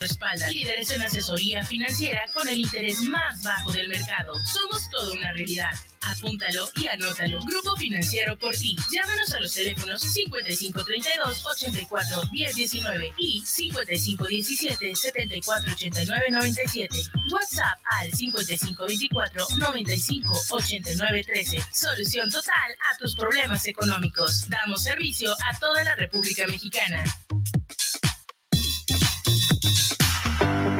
respalda. Líderes en asesoría financiera con el interés más bajo del mercado. Somos toda una realidad. Apúntalo y anótalo. Grupo Financiero por ti. Llámanos a los teléfonos 5532 84 1019 y 5517 74 89 97. WhatsApp al 5524 95 89 13. Solución total a tus problemas económicos. Damos servicio a toda la República Mexicana.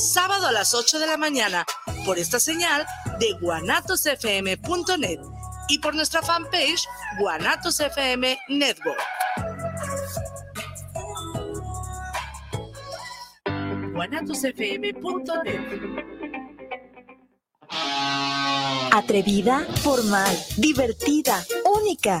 sábado a las 8 de la mañana, por esta señal de guanatosfm.net y por nuestra fanpage Guanatos FM Network. guanatosfm.net Atrevida, formal, divertida, única.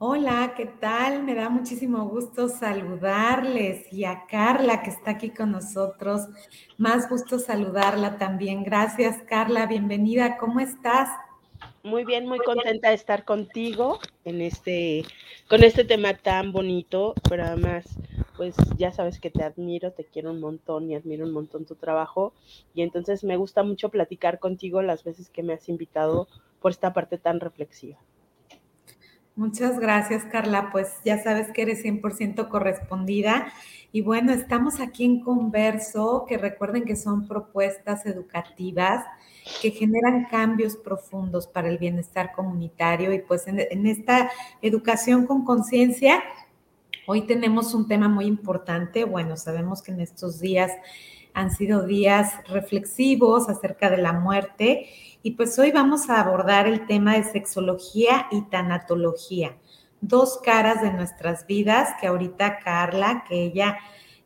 Hola, ¿qué tal? Me da muchísimo gusto saludarles y a Carla que está aquí con nosotros. Más gusto saludarla también. Gracias, Carla. Bienvenida. ¿Cómo estás? Muy bien, muy contenta de estar contigo en este, con este tema tan bonito, pero además, pues ya sabes que te admiro, te quiero un montón y admiro un montón tu trabajo. Y entonces me gusta mucho platicar contigo las veces que me has invitado por esta parte tan reflexiva. Muchas gracias, Carla. Pues ya sabes que eres 100% correspondida. Y bueno, estamos aquí en Converso, que recuerden que son propuestas educativas que generan cambios profundos para el bienestar comunitario. Y pues en, en esta educación con conciencia, hoy tenemos un tema muy importante. Bueno, sabemos que en estos días han sido días reflexivos acerca de la muerte. Y pues hoy vamos a abordar el tema de sexología y tanatología, dos caras de nuestras vidas que ahorita Carla, que ella,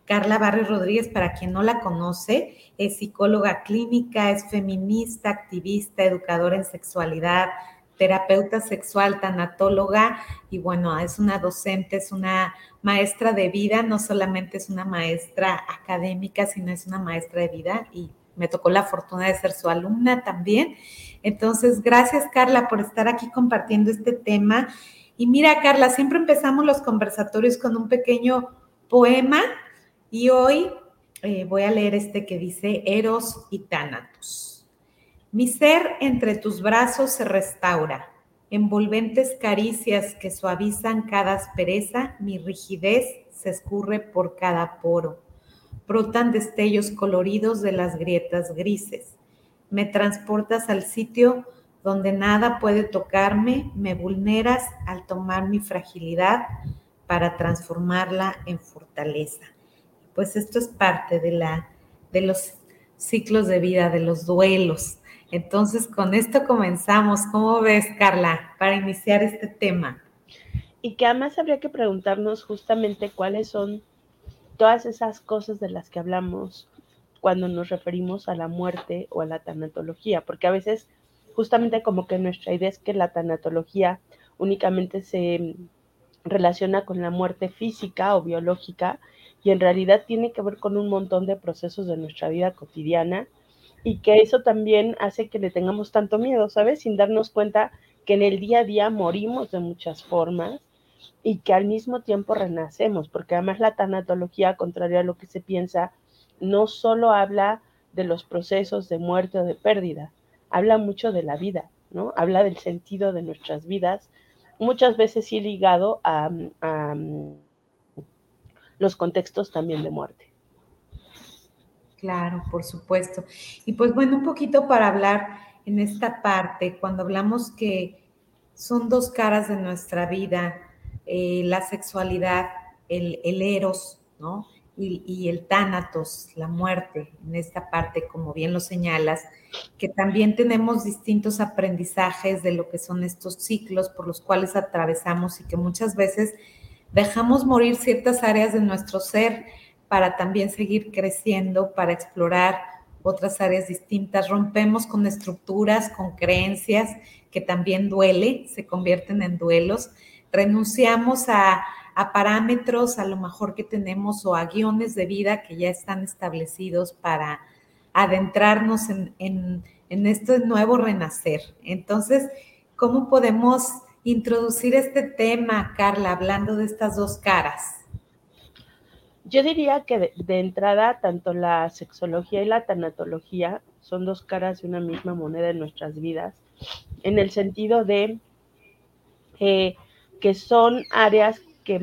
Carla Barrio Rodríguez, para quien no la conoce, es psicóloga clínica, es feminista, activista, educadora en sexualidad, terapeuta sexual, tanatóloga y bueno, es una docente, es una maestra de vida, no solamente es una maestra académica, sino es una maestra de vida y me tocó la fortuna de ser su alumna también. Entonces, gracias Carla por estar aquí compartiendo este tema. Y mira, Carla, siempre empezamos los conversatorios con un pequeño poema y hoy eh, voy a leer este que dice Eros y Tánatos. Mi ser entre tus brazos se restaura, envolventes caricias que suavizan cada aspereza, mi rigidez se escurre por cada poro brotan destellos coloridos de las grietas grises. Me transportas al sitio donde nada puede tocarme, me vulneras al tomar mi fragilidad para transformarla en fortaleza. Pues esto es parte de, la, de los ciclos de vida, de los duelos. Entonces, con esto comenzamos. ¿Cómo ves, Carla, para iniciar este tema? Y que además habría que preguntarnos justamente cuáles son todas esas cosas de las que hablamos cuando nos referimos a la muerte o a la tanatología, porque a veces justamente como que nuestra idea es que la tanatología únicamente se relaciona con la muerte física o biológica y en realidad tiene que ver con un montón de procesos de nuestra vida cotidiana y que eso también hace que le tengamos tanto miedo, ¿sabes? Sin darnos cuenta que en el día a día morimos de muchas formas y que al mismo tiempo renacemos, porque además la tanatología, contrario a lo que se piensa, no solo habla de los procesos de muerte o de pérdida, habla mucho de la vida, ¿no? Habla del sentido de nuestras vidas, muchas veces sí ligado a, a los contextos también de muerte. Claro, por supuesto. Y pues bueno, un poquito para hablar en esta parte, cuando hablamos que son dos caras de nuestra vida, eh, la sexualidad, el, eros, ¿no? Y, y, el tánatos, la muerte, en esta parte, como bien lo señalas, que también tenemos distintos aprendizajes de lo que son estos ciclos por los cuales atravesamos y que muchas veces dejamos morir ciertas áreas de nuestro ser para también seguir creciendo, para explorar otras áreas distintas. Rompemos con estructuras, con creencias que también duele, se convierten en duelos. Renunciamos a, parámetros a lo mejor que tenemos o a guiones de vida que ya están establecidos para adentrarnos en, en este nuevo renacer. Entonces, ¿cómo podemos introducir este tema, Carla, hablando de estas dos caras? Yo diría que de, entrada, tanto la sexología y la tanatología son dos caras de una misma moneda en nuestras vidas, en el sentido de eh, que son áreas que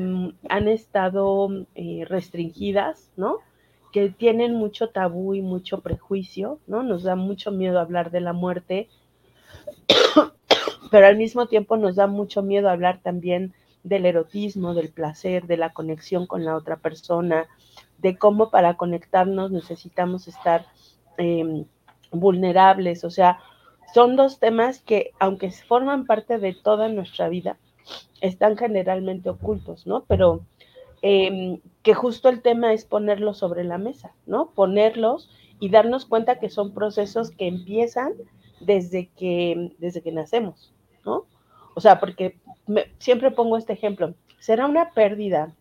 han estado eh, restringidas, ¿no? Que tienen mucho tabú y mucho prejuicio, ¿no? Nos da mucho miedo hablar de la muerte, pero al mismo tiempo nos da mucho miedo hablar también del erotismo, del placer, de la conexión con la otra persona, de cómo para conectarnos necesitamos estar em, vulnerables. O sea, son dos temas que, aunque forman parte de toda nuestra vida, están generalmente ocultos, ¿no? Pero em, que justo el tema es ponerlos sobre la mesa, ¿no? Ponerlos y darnos cuenta que son procesos que empiezan desde que, desde que nacemos, ¿no? O sea, porque siempre pongo este ejemplo, será una pérdida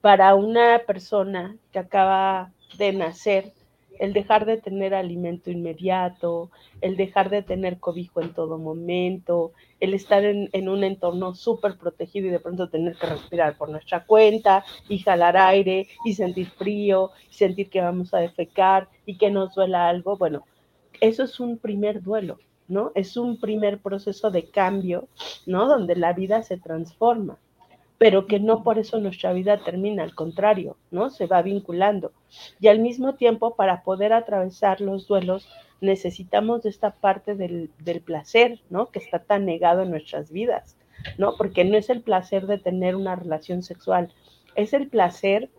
para una persona que acaba de nacer el dejar de tener alimento inmediato, el dejar de tener cobijo en todo momento, el estar en, un entorno súper protegido y de pronto tener que respirar por nuestra cuenta y jalar aire y sentir frío y sentir que vamos a defecar y que nos duela algo. Bueno, eso es un primer duelo. Es un primer proceso de cambio, ¿no? Donde la vida se transforma, pero que no por eso nuestra vida termina, al contrario, ¿no? Se va vinculando. Y al mismo tiempo, para poder atravesar los duelos, necesitamos esta parte del, del placer, ¿no? Que está tan negado en nuestras vidas, ¿no? Porque no es el placer de tener una relación sexual, es el placer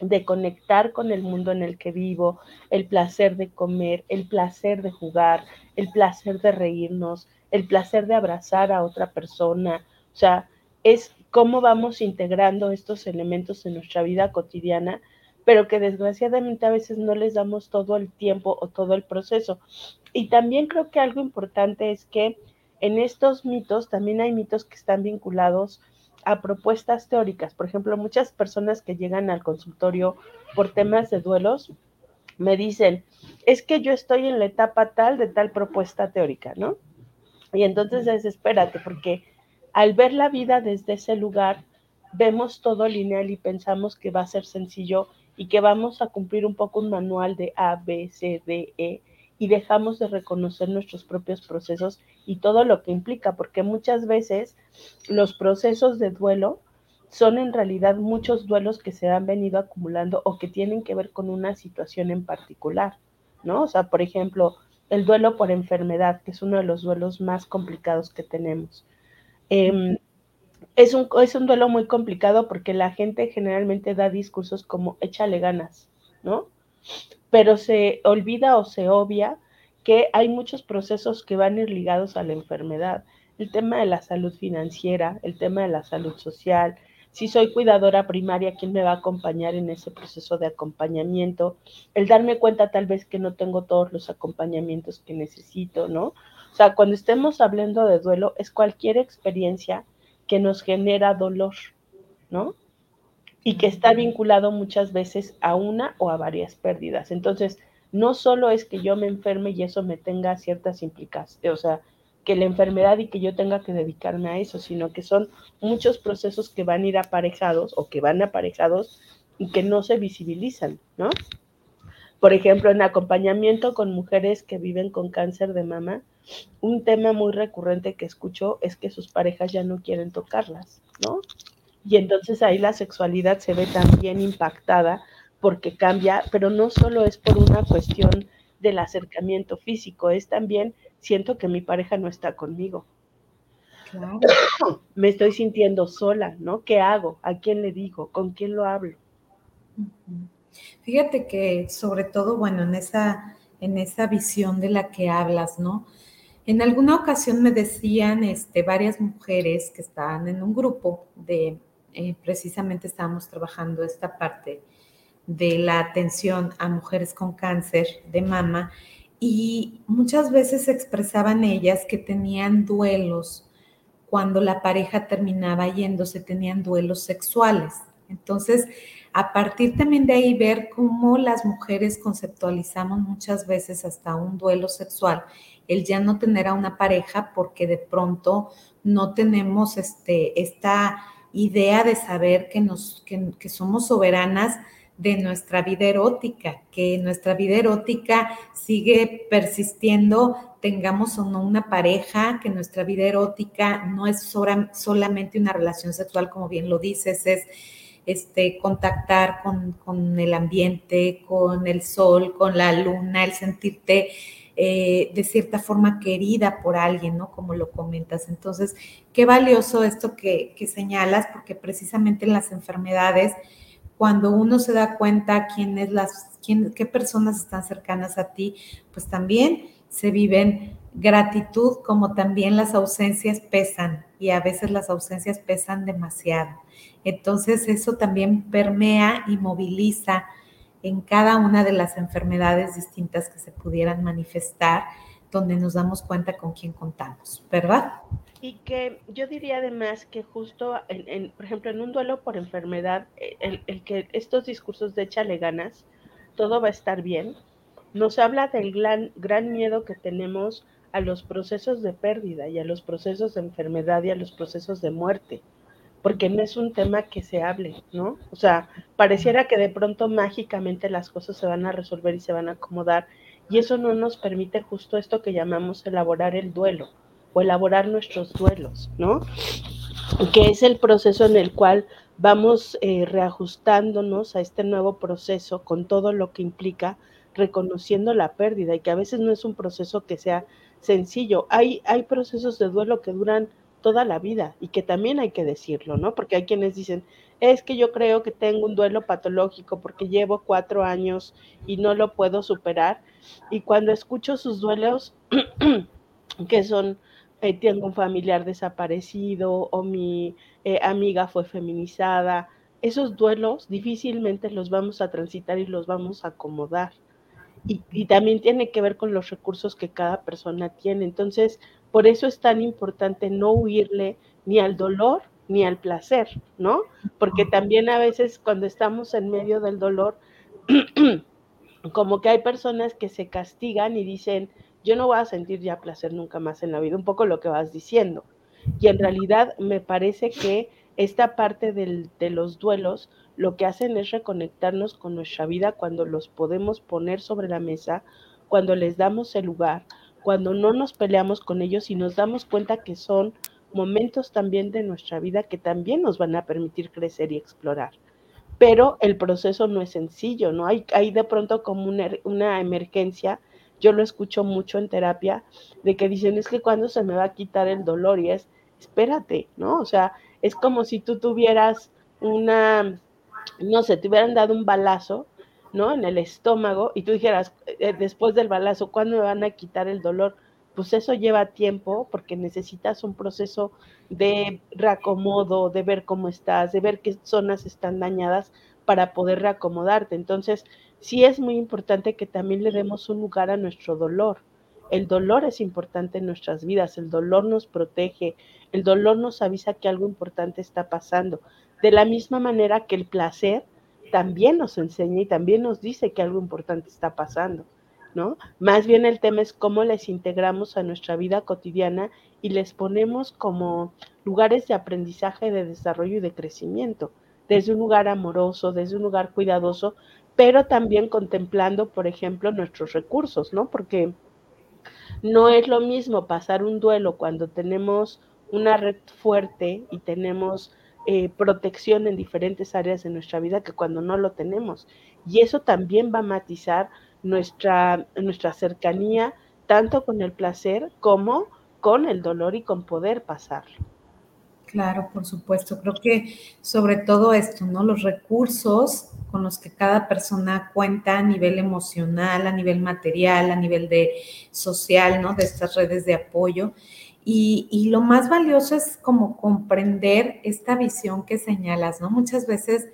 de conectar con el mundo en el que vivo, el placer de comer, el placer de jugar, el placer de reírnos, el placer de abrazar a otra persona. O sea, es cómo vamos integrando estos elementos en nuestra vida cotidiana, pero que desgraciadamente a veces no les damos todo el tiempo o todo el proceso. Y también creo que algo importante es que en estos mitos también hay mitos que están vinculados a propuestas teóricas. Por ejemplo, muchas personas que llegan al consultorio por temas de duelos me dicen, es que yo estoy en la etapa tal de tal propuesta teórica, ¿no? Y entonces desespérate, porque al ver la vida desde ese lugar, vemos todo lineal y pensamos que va a ser sencillo y que vamos a cumplir un poco un manual de A, B, C, D, E, y dejamos de reconocer nuestros propios procesos y todo lo que implica, porque muchas veces los procesos de duelo son en realidad muchos duelos que se han venido acumulando o que tienen que ver con una situación en particular, ¿no? O sea, por ejemplo, el duelo por enfermedad, que es uno de los duelos más complicados que tenemos. Em, es, un, es un duelo muy complicado porque la gente generalmente da discursos como échale ganas, ¿no? Pero se olvida o se obvia que hay muchos procesos que van a ir ligados a la enfermedad. El tema de la salud financiera, el tema de la salud social, si soy cuidadora primaria, ¿quién me va a acompañar en ese proceso de acompañamiento? El darme cuenta tal vez que no tengo todos los acompañamientos que necesito, ¿no? O sea, cuando estemos hablando de duelo, es cualquier experiencia que nos genera dolor, ¿no? Y que está vinculado muchas veces a una o a varias pérdidas. Entonces, no solo es que yo me enferme y eso me tenga ciertas implicaciones, o sea, que la enfermedad y que yo tenga que dedicarme a eso, sino que son muchos procesos que van a ir aparejados o que van aparejados y que no se visibilizan, ¿no? Por ejemplo, en acompañamiento con mujeres que viven con cáncer de mama, un tema muy recurrente que escucho es que sus parejas ya no quieren tocarlas, ¿no? Y entonces ahí la sexualidad se ve también impactada porque cambia, pero no solo es por una cuestión del acercamiento físico, es también siento que mi pareja no está conmigo. Claro. Me estoy sintiendo sola, ¿no? ¿Qué hago? ¿A quién le digo? ¿Con quién lo hablo? Fíjate que sobre todo, bueno, en esa, en esa visión de la que hablas, ¿no? En alguna ocasión me decían este, varias mujeres que estaban en un grupo de, eh, precisamente estábamos trabajando esta parte de la atención a mujeres con cáncer de mama y muchas veces expresaban ellas que tenían duelos cuando la pareja terminaba yéndose, tenían duelos sexuales. Entonces, a partir también de ahí ver cómo las mujeres conceptualizamos muchas veces hasta un duelo sexual, el ya no tener a una pareja porque de pronto no tenemos este, esta idea de saber que, nos, que, que somos soberanas de nuestra vida erótica, que nuestra vida erótica sigue persistiendo, tengamos o no una pareja, que nuestra vida erótica no es solamente una relación sexual, como bien lo dices, es este, contactar con, con el ambiente, con el sol, con la luna, el sentirte eh, de cierta forma querida por alguien, ¿no? Como lo comentas. Entonces, qué valioso esto que, que señalas, porque precisamente en las enfermedades, cuando uno se da cuenta quién las, quién, qué personas están cercanas a ti, pues también se viven gratitud como también las ausencias pesan y a veces las ausencias pesan demasiado. Entonces eso también permea y moviliza en cada una de las enfermedades distintas que se pudieran manifestar, donde nos damos cuenta con quién contamos, ¿verdad? Y que yo diría además que justo, en, por ejemplo, en un duelo por enfermedad, el, el, que estos discursos de échale ganas, todo va a estar bien, nos habla del gran, gran miedo que tenemos a los procesos de pérdida y a los procesos de enfermedad y a los procesos de muerte, porque no es un tema que se hable, ¿no? O sea, pareciera que de pronto mágicamente las cosas se van a resolver y se van a acomodar, y eso no nos permite justo esto que llamamos elaborar el duelo o elaborar nuestros duelos, ¿no? Que es el proceso en el cual vamos eh, reajustándonos a este nuevo proceso con todo lo que implica reconociendo la pérdida y que a veces no es un proceso que sea sencillo. Hay, hay procesos de duelo que duran toda la vida y que también hay que decirlo, ¿no? Porque hay quienes dicen, es que yo creo que tengo un duelo patológico porque llevo cuatro años y no lo puedo superar. Y cuando escucho sus duelos, que son eh, tengo un familiar desaparecido o mi eh, amiga fue feminizada. Esos duelos difícilmente los vamos a transitar y los vamos a acomodar. Y, y, también tiene que ver con los recursos que cada persona tiene. Entonces, por eso es tan importante no huirle ni al dolor ni al placer, ¿no? Porque también a veces cuando estamos en medio del dolor, como que hay personas que se castigan y dicen, yo no voy a sentir ya placer nunca más en la vida, un poco lo que vas diciendo. Y en realidad me parece que esta parte del, de los duelos lo que hacen es reconectarnos con nuestra vida cuando los podemos poner sobre la mesa, cuando les damos el lugar, cuando no nos peleamos con ellos y nos damos cuenta que son momentos también de nuestra vida que también nos van a permitir crecer y explorar. Pero el proceso no es sencillo, ¿no? Hay, hay de pronto como una, una emergencia yo lo escucho mucho en terapia, de que dicen, es que cuando se me va a quitar el dolor y es, espérate, ¿no? O sea, es como si tú tuvieras una, no sé, te hubieran dado un balazo ¿no? En el estómago y tú dijeras, eh, después del balazo, ¿cuándo me van a quitar el dolor? Pues eso lleva tiempo porque necesitas un proceso de reacomodo, de ver cómo estás, de ver qué zonas están dañadas para poder reacomodarte. Entonces, sí es muy importante que también le demos un lugar a nuestro dolor. El dolor es importante en nuestras vidas, el dolor nos protege, el dolor nos avisa que algo importante está pasando. De la misma manera que el placer también nos enseña y también nos dice que algo importante está pasando, ¿no? Más bien el tema es cómo les integramos a nuestra vida cotidiana y les ponemos como lugares de aprendizaje, de desarrollo y de crecimiento, desde un lugar amoroso, desde un lugar cuidadoso, pero también contemplando, por ejemplo, nuestros recursos, ¿no? Porque no es lo mismo pasar un duelo cuando tenemos una red fuerte y tenemos eh, protección en diferentes áreas de nuestra vida que cuando no lo tenemos. Y eso también va a matizar nuestra, nuestra cercanía tanto con el placer como con el dolor y con poder pasarlo. Claro, por supuesto. Creo que sobre todo esto, ¿no? Los recursos con los que cada persona cuenta a nivel emocional, a nivel material, a nivel de social, ¿no? De estas redes de apoyo. Y, lo más valioso es como comprender esta visión que señalas, ¿no? Muchas veces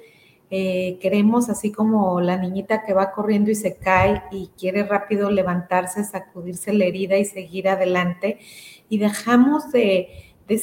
eh, queremos, así como la niñita que va corriendo y se cae y quiere rápido levantarse, sacudirse la herida y seguir adelante, y dejamos de,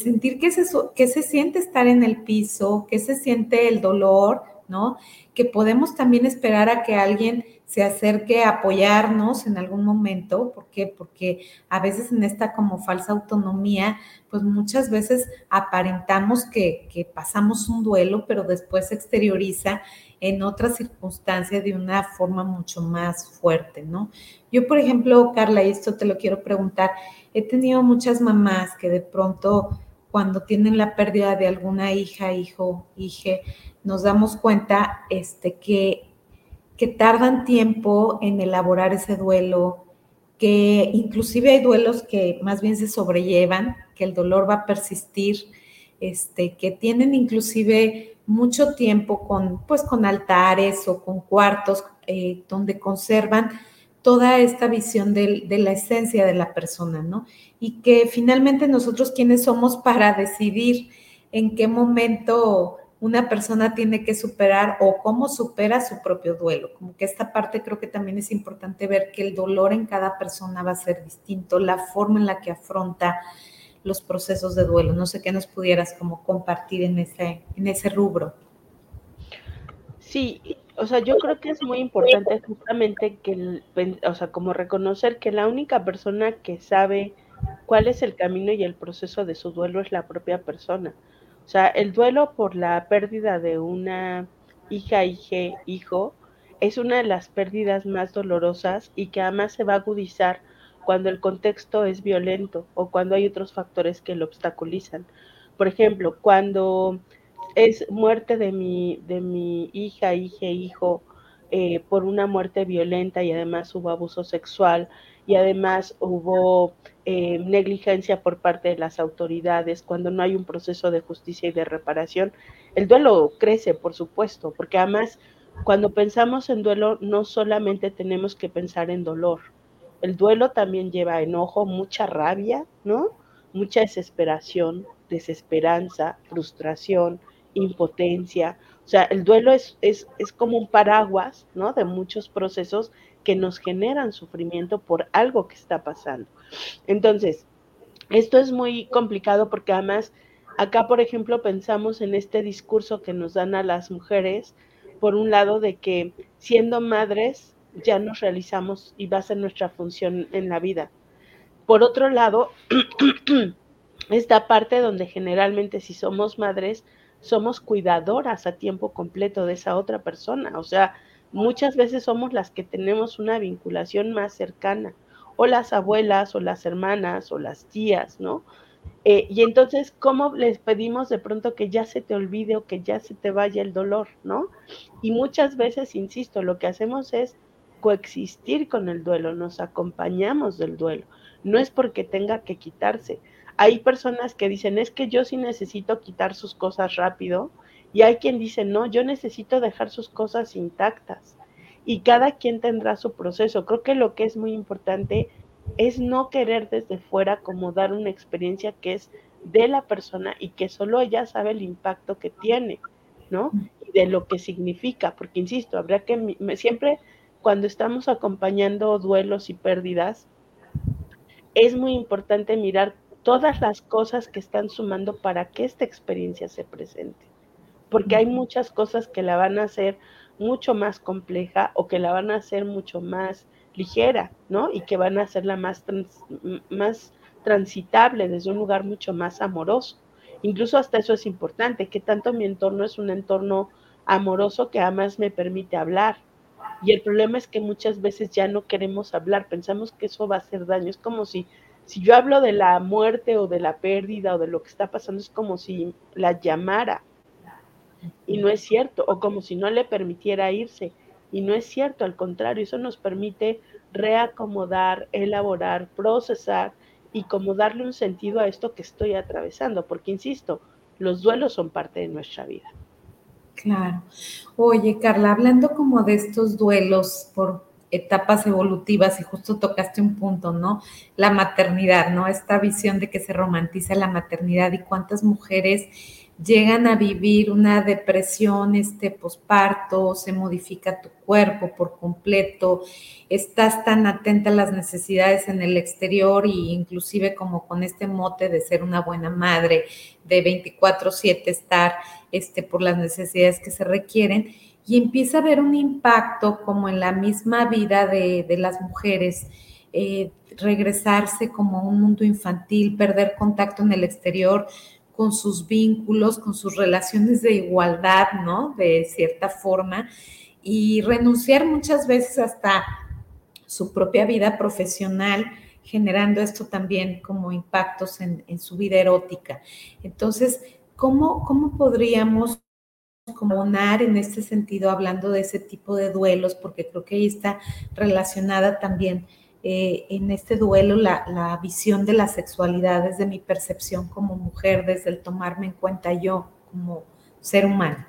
sentir qué se, que se siente estar en el piso, qué se siente el dolor, ¿no? Que podemos también esperar a que alguien se acerque a apoyarnos en algún momento. ¿Por qué? Porque a veces en esta como falsa autonomía, pues muchas veces aparentamos que, que pasamos un duelo, pero después se exterioriza en otra circunstancia de una forma mucho más fuerte, ¿no? Yo, por ejemplo, Carla, y esto te lo quiero preguntar, he tenido muchas mamás que de pronto cuando tienen la pérdida de alguna hija, hijo, hije, nos damos cuenta este, que que tardan tiempo en elaborar ese duelo, que inclusive hay duelos que más bien se sobrellevan, que el dolor va a persistir, este, que tienen inclusive mucho tiempo con, pues, con altares o con cuartos eh, donde conservan toda esta visión de, de, la esencia de la persona, ¿no? Y que finalmente nosotros quienes somos para decidir en qué momento una persona tiene que superar o cómo supera su propio duelo. Como que esta parte creo que también es importante ver que el dolor en cada persona va a ser distinto, la forma en la que afronta los procesos de duelo. No sé qué nos pudieras como compartir en ese, en ese rubro. Sí, o sea, yo creo que es muy importante justamente que, o sea, como reconocer que la única persona que sabe cuál es el camino y el proceso de su duelo es la propia persona. O sea, el duelo por la pérdida de una hija, hijo, es una de las pérdidas más dolorosas y que además se va a agudizar cuando el contexto es violento o cuando hay otros factores que lo obstaculizan. Por ejemplo, cuando es muerte de mi, de mi hija, hija, hijo, eh, por una muerte violenta y además hubo abuso sexual y además hubo eh, negligencia por parte de las autoridades, cuando no hay un proceso de justicia y de reparación, el duelo crece, por supuesto, porque además cuando pensamos en duelo no solamente tenemos que pensar en dolor, el duelo también lleva enojo, mucha rabia, ¿no? Mucha desesperación, desesperanza, frustración, impotencia. O sea, el duelo es, es, es como un paraguas, ¿no? De muchos procesos que nos generan sufrimiento por algo que está pasando. Entonces, esto es muy complicado porque además acá, por ejemplo, pensamos en este discurso que nos dan a las mujeres, por un lado, de que siendo madres ya nos realizamos y va a ser nuestra función en la vida. Por otro lado, esta parte donde generalmente si somos madres, somos cuidadoras a tiempo completo de esa otra persona. O sea, muchas veces somos las que tenemos una vinculación más cercana, o las abuelas, o las hermanas, o las tías, ¿no? Eh, y entonces, ¿cómo les pedimos de pronto que ya se te olvide o que ya se te vaya el dolor, ¿no? Y muchas veces, insisto, lo que hacemos es coexistir con el duelo, nos acompañamos del duelo. No es porque tenga que quitarse. Hay personas que dicen, es que yo sí necesito quitar sus cosas rápido, y hay quien dice, no, yo necesito dejar sus cosas intactas. Y cada quien tendrá su proceso. Creo que lo que es muy importante es no querer desde fuera como dar una experiencia que es de la persona y que solo ella sabe el impacto que tiene, ¿no? Y de lo que significa, porque insisto, habría que siempre cuando estamos acompañando duelos y pérdidas, es muy importante mirar todas las cosas que están sumando para que esta experiencia se presente, porque hay muchas cosas que la van a hacer mucho más compleja o que la van a hacer mucho más ligera, ¿no? Y que van a hacerla más, más transitable desde un lugar mucho más amoroso. Incluso hasta eso es importante, que tanto mi entorno es un entorno amoroso que además me permite hablar. Y el problema es que muchas veces ya no queremos hablar, pensamos que eso va a hacer daño. Es como si, si yo hablo de la muerte o de la pérdida o de lo que está pasando, es como si la llamara y no es cierto, o como si no le permitiera irse, y no es cierto, al contrario, eso nos permite reacomodar, elaborar, procesar y como darle un sentido a esto que estoy atravesando, porque insisto, los duelos son parte de nuestra vida. Claro. Oye, Carla, hablando como de estos duelos por etapas evolutivas y justo tocaste un punto, ¿no? La maternidad, ¿no? Esta visión de que se romantiza la maternidad y cuántas mujeres llegan a vivir una depresión este posparto, se modifica tu cuerpo por completo, estás tan atenta a las necesidades en el exterior e inclusive como con este mote de ser una buena madre, de 24/7 estar este, por las necesidades que se requieren y empieza a haber un impacto como en la misma vida de, las mujeres. Eh, regresarse como un mundo infantil, perder contacto en el exterior, con sus vínculos, con sus relaciones de igualdad, ¿no? De cierta forma, y renunciar muchas veces hasta su propia vida profesional, generando esto también como impactos en, su vida erótica. Entonces, ¿cómo, cómo podríamos comunar en este sentido, hablando de ese tipo de duelos, porque creo que ahí está relacionada también eh, en este duelo la, visión de la sexualidad desde mi percepción como mujer, desde el tomarme en cuenta yo como ser humano?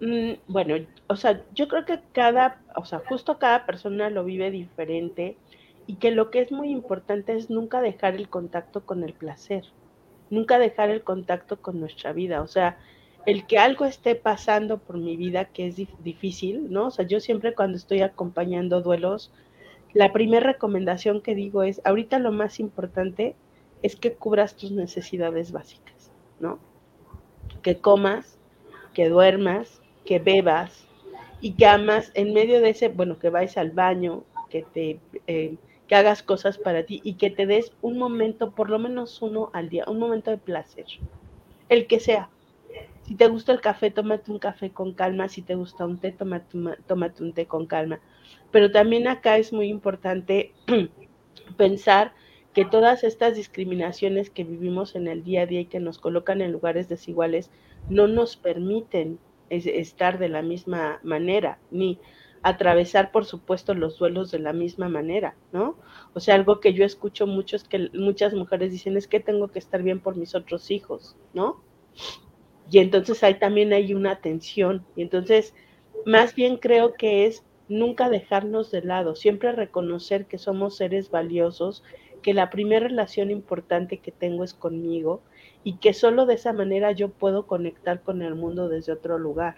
Mm, bueno, o sea, yo creo que cada, o sea, justo cada persona lo vive diferente y que lo que es muy importante es nunca dejar el contacto con el placer, nunca dejar el contacto con nuestra vida, o sea, el que algo esté pasando por mi vida que es difícil, ¿no? O sea, yo siempre cuando estoy acompañando duelos, la primera recomendación que digo es, ahorita lo más importante es que cubras tus necesidades básicas, ¿no? Que comas, que duermas, que bebas y que amas en medio de ese, bueno, que vayas al baño, que te... Eh, que hagas cosas para ti y que te des un momento, por lo menos uno al día, un momento de placer, el que sea, si te gusta el café, tómate un café con calma. Si te gusta un té, tómate, tómate un té con calma. Pero también acá es muy importante pensar que todas estas discriminaciones que vivimos en el día a día y que nos colocan en lugares desiguales no nos permiten estar de la misma manera, ni atravesar, por supuesto, los duelos de la misma manera, ¿no? O sea, algo que yo escucho mucho que muchas mujeres dicen es que tengo que estar bien por mis otros hijos, ¿no? Y entonces ahí también hay una tensión. Y entonces, más bien creo que es nunca dejarnos de lado, siempre reconocer que somos seres valiosos, que la primera relación importante que tengo es conmigo y que solo de esa manera yo puedo conectar con el mundo desde otro lugar.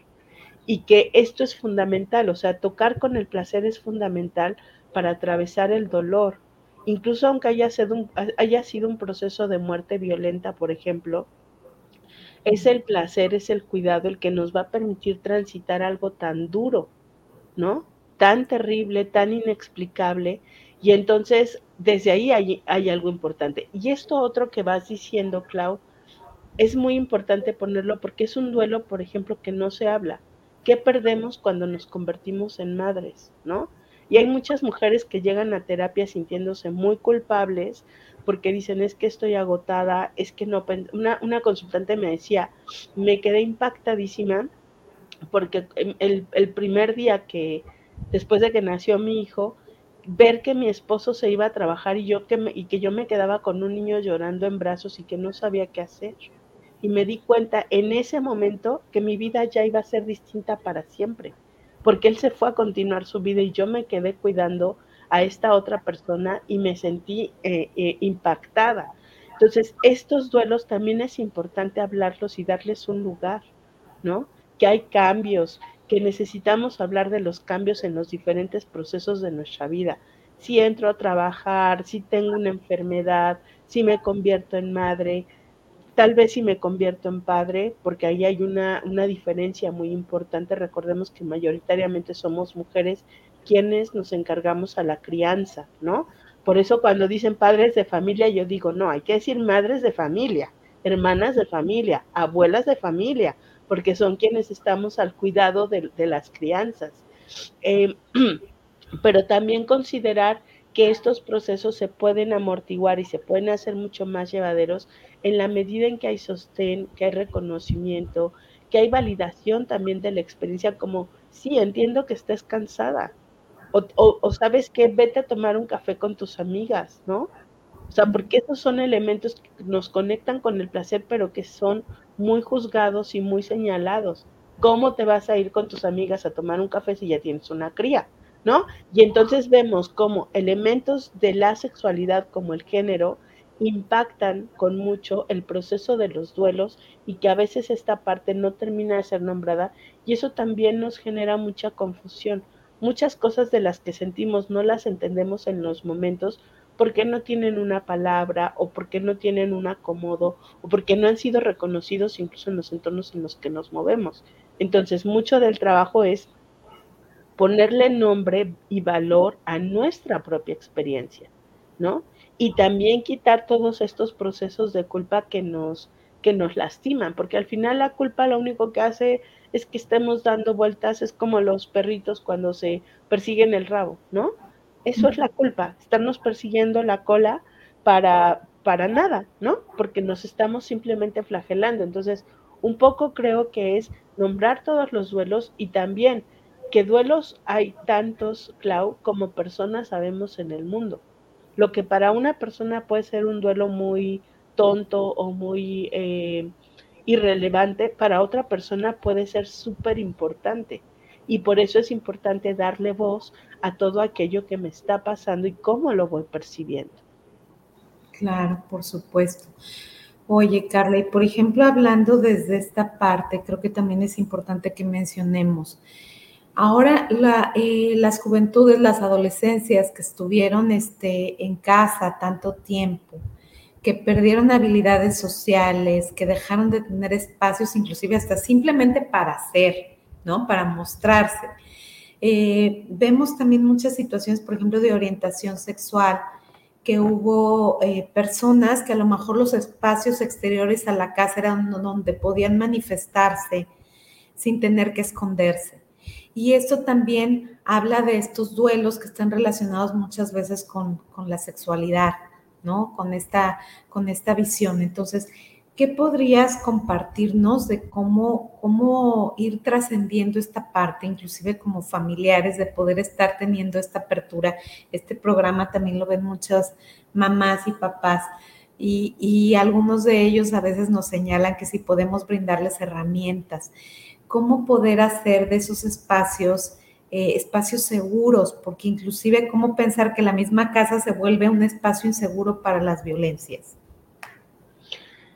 Y que esto es fundamental, o sea, tocar con el placer es fundamental para atravesar el dolor. Incluso aunque haya sido un, haya sido un proceso de muerte violenta, por ejemplo, es el placer, es el cuidado el que nos va a permitir transitar algo tan duro, ¿no? Tan terrible, tan inexplicable. Y entonces, desde ahí hay, hay algo importante. Y esto otro que vas diciendo, Clau, es muy importante ponerlo porque es un duelo, por ejemplo, que no se habla. ¿Qué perdemos cuando nos convertimos en madres, no? Y hay muchas mujeres que llegan a terapia sintiéndose muy culpables porque dicen es que estoy agotada, es que no, una, una consultante me decía, me quedé impactadísima porque el, el primer día que, después de que nació mi hijo, ver que mi esposo se iba a trabajar y yo que me, y que yo me quedaba con un niño llorando en brazos y que no sabía qué hacer. Y me di cuenta en ese momento que mi vida ya iba a ser distinta para siempre, porque él se fue a continuar su vida y yo me quedé cuidando a esta otra persona y me sentí eh, eh, impactada. Entonces, estos duelos también es importante hablarlos y darles un lugar, ¿no? Que hay cambios, que necesitamos hablar de los cambios en los diferentes procesos de nuestra vida. Si entro a trabajar, si tengo una enfermedad, si me convierto en madre, tal vez si me convierto en padre, porque ahí hay una, una diferencia muy importante. Recordemos que mayoritariamente somos mujeres quienes nos encargamos a la crianza, ¿no? Por eso cuando dicen padres de familia, yo digo, no, hay que decir madres de familia, hermanas de familia, abuelas de familia, porque son quienes estamos al cuidado de, las crianzas. Eh, pero también considerar que estos procesos se pueden amortiguar y se pueden hacer mucho más llevaderos en la medida en que hay sostén, que hay reconocimiento, que hay validación también de la experiencia, como, sí, entiendo que estés cansada, o, sabes que vete a tomar un café con tus amigas, ¿no? O sea, porque estos son elementos que nos conectan con el placer, pero que son muy juzgados y muy señalados. ¿Cómo te vas a ir con tus amigas a tomar un café si ya tienes una cría? ¿No? Y entonces vemos cómo elementos de la sexualidad como el género impactan con mucho el proceso de los duelos y que a veces esta parte no termina de ser nombrada y eso también nos genera mucha confusión. Muchas cosas de las que sentimos no las entendemos en los momentos porque no tienen una palabra o porque no tienen un acomodo o porque no han sido reconocidos incluso en los entornos en los que nos movemos. Entonces, mucho del trabajo es ponerle nombre y valor a nuestra propia experiencia, ¿no? Y también quitar todos estos procesos de culpa que nos que nos lastiman, porque al final la culpa lo único que hace es que estemos dando vueltas, es como los perritos cuando se persiguen el rabo, ¿no? Eso es la culpa, estarnos persiguiendo la cola para, para nada, ¿no? Porque nos estamos simplemente flagelando. Entonces, un poco creo que es nombrar todos los duelos y también que duelos hay tantos, Clau, como personas sabemos en el mundo. Lo que para una persona puede ser un duelo muy tonto o muy eh, irrelevante, para otra persona puede ser súper importante. Y por eso es importante darle voz a todo aquello que me está pasando y cómo lo voy percibiendo. Claro, por supuesto. Oye, Carla, y por ejemplo, hablando desde esta parte, creo que también es importante que mencionemos. Ahora eh, las juventudes, las adolescencias que estuvieron este, en casa tanto tiempo, que perdieron habilidades sociales, que dejaron de tener espacios, inclusive hasta simplemente para ser, ¿no? Para mostrarse. Eh, vemos también muchas situaciones, por ejemplo, de orientación sexual, que hubo eh, personas que a lo mejor los espacios exteriores a la casa eran donde podían manifestarse sin tener que esconderse. Y esto también habla de estos duelos que están relacionados muchas veces con, con la sexualidad, Con esta, con esta visión. Entonces, ¿Qué podrías compartirnos de cómo, cómo ir trascendiendo esta parte, inclusive como familiares, de poder estar teniendo esta apertura? Este programa también lo ven muchas mamás y papás y, algunos de ellos a veces nos señalan que si podemos brindarles herramientas, cómo poder hacer de esos espacios eh, espacios seguros, porque inclusive cómo pensar que la misma casa se vuelve un espacio inseguro para las violencias.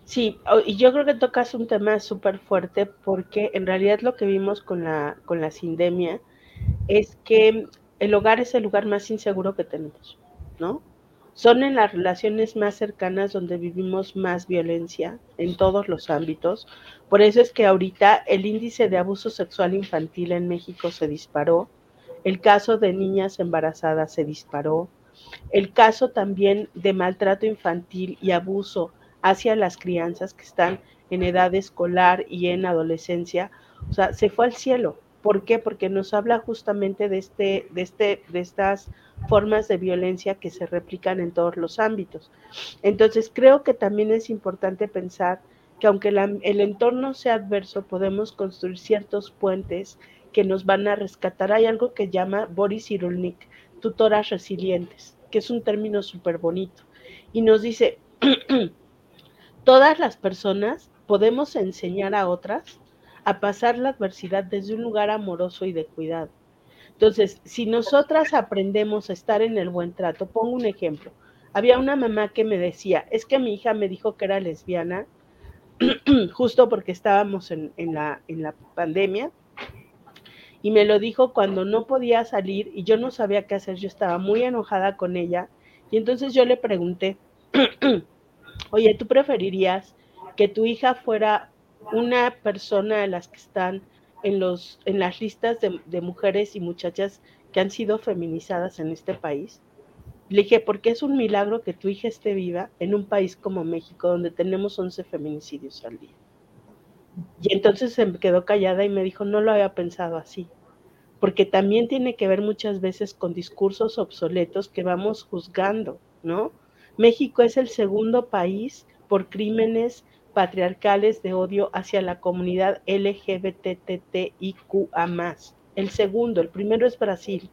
Sí, yo creo que tocas un tema súper fuerte porque en realidad lo que vimos con la, con la sindemia es que el hogar es el lugar más inseguro que tenemos, ¿no? Son en las relaciones más cercanas donde vivimos más violencia en todos los ámbitos. Por eso es que ahorita el índice de abuso sexual infantil en México se disparó, el caso de niñas embarazadas se disparó, el caso también de maltrato infantil y abuso hacia las crianzas que están en edad escolar y en adolescencia, o sea, se fue al cielo. ¿Por qué? Porque nos habla justamente de, este, de, este, de estas formas de violencia que se replican en todos los ámbitos. Entonces, creo que también es importante pensar que aunque el entorno sea adverso, podemos construir ciertos puentes que nos van a rescatar. Hay algo que llama Boris Irulnik, tutoras resilientes, que es un término súper bonito. Y nos dice, Todas las personas podemos enseñar a otras a pasar la adversidad desde un lugar amoroso y de cuidado. Entonces, si nosotras aprendemos a estar en el buen trato, pongo un ejemplo. Había una mamá que me decía, es que mi hija me dijo que era lesbiana, justo porque estábamos en, la, en la pandemia, y me lo dijo cuando no podía salir y yo no sabía qué hacer, yo estaba muy enojada con ella, y entonces yo le pregunté, oye, ¿tú preferirías que tu hija fuera una persona de las que están en, los, en las listas de, mujeres y muchachas que han sido feminizadas en este país. Le dije, porque es un milagro que tu hija esté viva en un país como México, donde tenemos 11 feminicidios al día. Y entonces se quedó callada y me dijo, no lo había pensado así, porque también tiene que ver muchas veces con discursos obsoletos que vamos juzgando, ¿no? México es el segundo país por crímenes patriarcales de odio hacia la comunidad LGBTTIQA. El segundo, el primero es Brasil.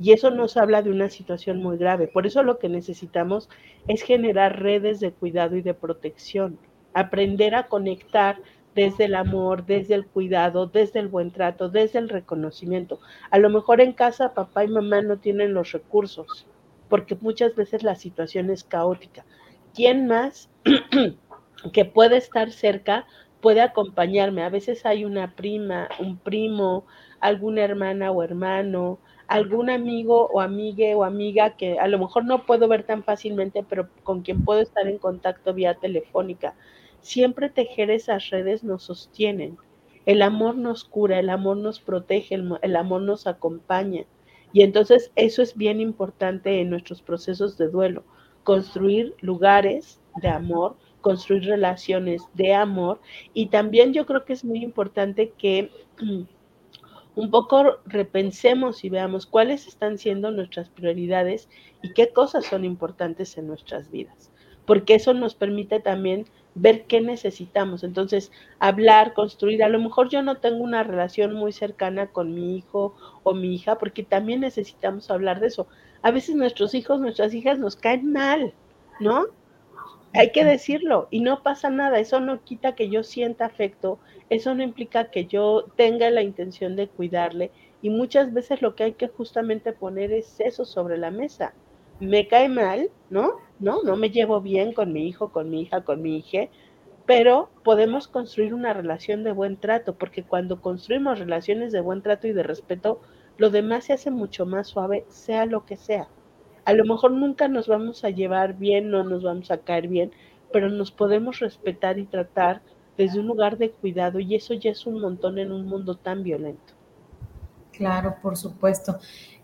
Y eso nos habla de una situación muy grave. Por eso lo que necesitamos es generar redes de cuidado y de protección, aprender a conectar desde el amor, desde el cuidado, desde el buen trato, desde el reconocimiento. A lo mejor en casa papá y mamá no tienen los recursos, porque muchas veces la situación es caótica. ¿Quién más que puede estar cerca, puede acompañarme. A veces hay una prima, un primo, alguna hermana o hermano, algún amigo o amigue o amiga que a lo mejor no puedo ver tan fácilmente, pero con quien puedo estar en contacto vía telefónica. Siempre tejer esas redes nos sostienen. El amor nos cura, el amor nos protege, el, el amor nos acompaña. Y entonces eso es bien importante en nuestros procesos de duelo, construir lugares de amor, construir relaciones de amor y también yo creo que es muy importante que un poco repensemos y veamos cuáles están siendo nuestras prioridades y qué cosas son importantes en nuestras vidas, porque eso nos permite también ver qué necesitamos. Entonces, hablar, construir, a lo mejor yo no tengo una relación muy cercana con mi hijo o mi hija, porque también necesitamos hablar de eso. A veces nuestros hijos, nuestras hijas nos caen mal, ¿no? Hay que decirlo y no pasa nada, eso no quita que yo sienta afecto, eso no implica que yo tenga la intención de cuidarle y muchas veces lo que hay que justamente poner es eso sobre la mesa. Me cae mal, ¿no? No, no me llevo bien con mi hijo, con mi hija, con mi hija, pero podemos construir una relación de buen trato, porque cuando construimos relaciones de buen trato y de respeto, lo demás se hace mucho más suave, sea lo que sea a lo mejor nunca nos vamos a llevar bien, no nos vamos a caer bien, pero nos podemos respetar y tratar desde un lugar de cuidado y eso ya es un montón en un mundo tan violento. Claro, por supuesto.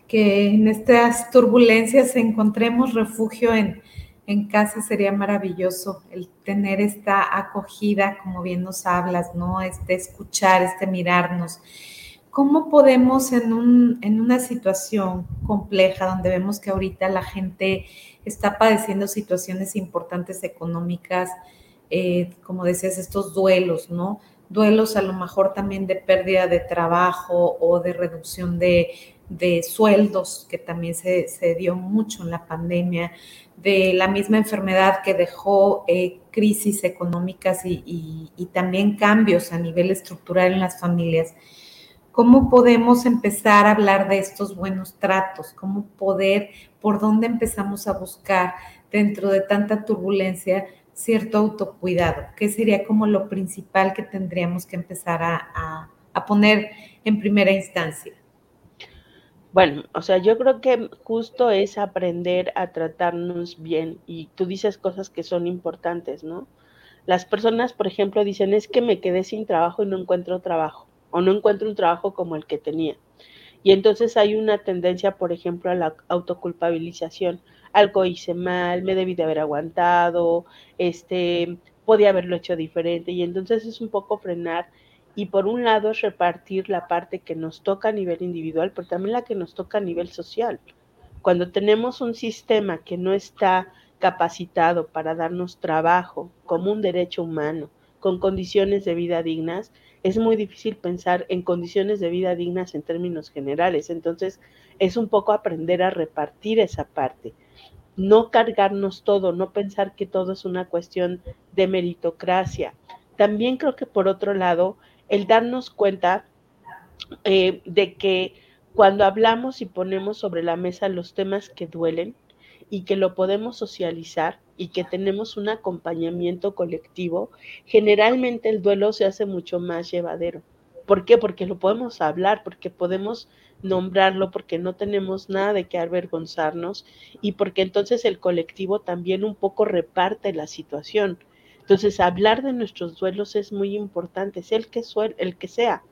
Que en estas turbulencias encontremos refugio en, en casa sería maravilloso el tener esta acogida, como bien nos hablas, ¿no? Este escuchar, este mirarnos. ¿Cómo podemos en, un, en una situación compleja donde vemos que ahorita la gente está padeciendo situaciones importantes económicas, eh, como decías, estos duelos, ¿no? Duelos a lo mejor también de pérdida de trabajo o de reducción de, sueldos, que también se, dio mucho en la pandemia, de la misma enfermedad que dejó eh, crisis económicas y, y también cambios a nivel estructural en las familias. ¿Cómo podemos empezar a hablar de estos buenos tratos? ¿Cómo poder, por dónde empezamos a buscar dentro de tanta turbulencia cierto autocuidado? ¿Qué sería como lo principal que tendríamos que empezar a, poner en primera instancia? Bueno, o sea, yo creo que justo es aprender a tratarnos bien y tú dices cosas que son importantes, ¿no? Las personas, por ejemplo, dicen, es que me quedé sin trabajo y no encuentro trabajo o no encuentro un trabajo como el que tenía. Y entonces hay una tendencia, por ejemplo, a la autoculpabilización. Algo hice mal, me debí de haber aguantado, este, podía haberlo hecho diferente. Y entonces es un poco frenar y por un lado es repartir la parte que nos toca a nivel individual, pero también la que nos toca a nivel social. Cuando tenemos un sistema que no está capacitado para darnos trabajo como un derecho humano, con condiciones de vida dignas, es muy difícil pensar en condiciones de vida dignas en términos generales. Entonces, es un poco aprender a repartir esa parte. No cargarnos todo, no pensar que todo es una cuestión de meritocracia. También creo que por otro lado, el darnos cuenta eh, de que cuando hablamos y ponemos sobre la mesa los temas que duelen y que lo podemos socializar y que tenemos un acompañamiento colectivo, generalmente el duelo se hace mucho más llevadero. ¿Por qué? Porque lo podemos hablar, porque podemos nombrarlo, porque no tenemos nada de qué avergonzarnos y porque entonces el colectivo también un poco reparte la situación. Entonces, hablar de nuestros duelos es muy importante, es el que, el que sea,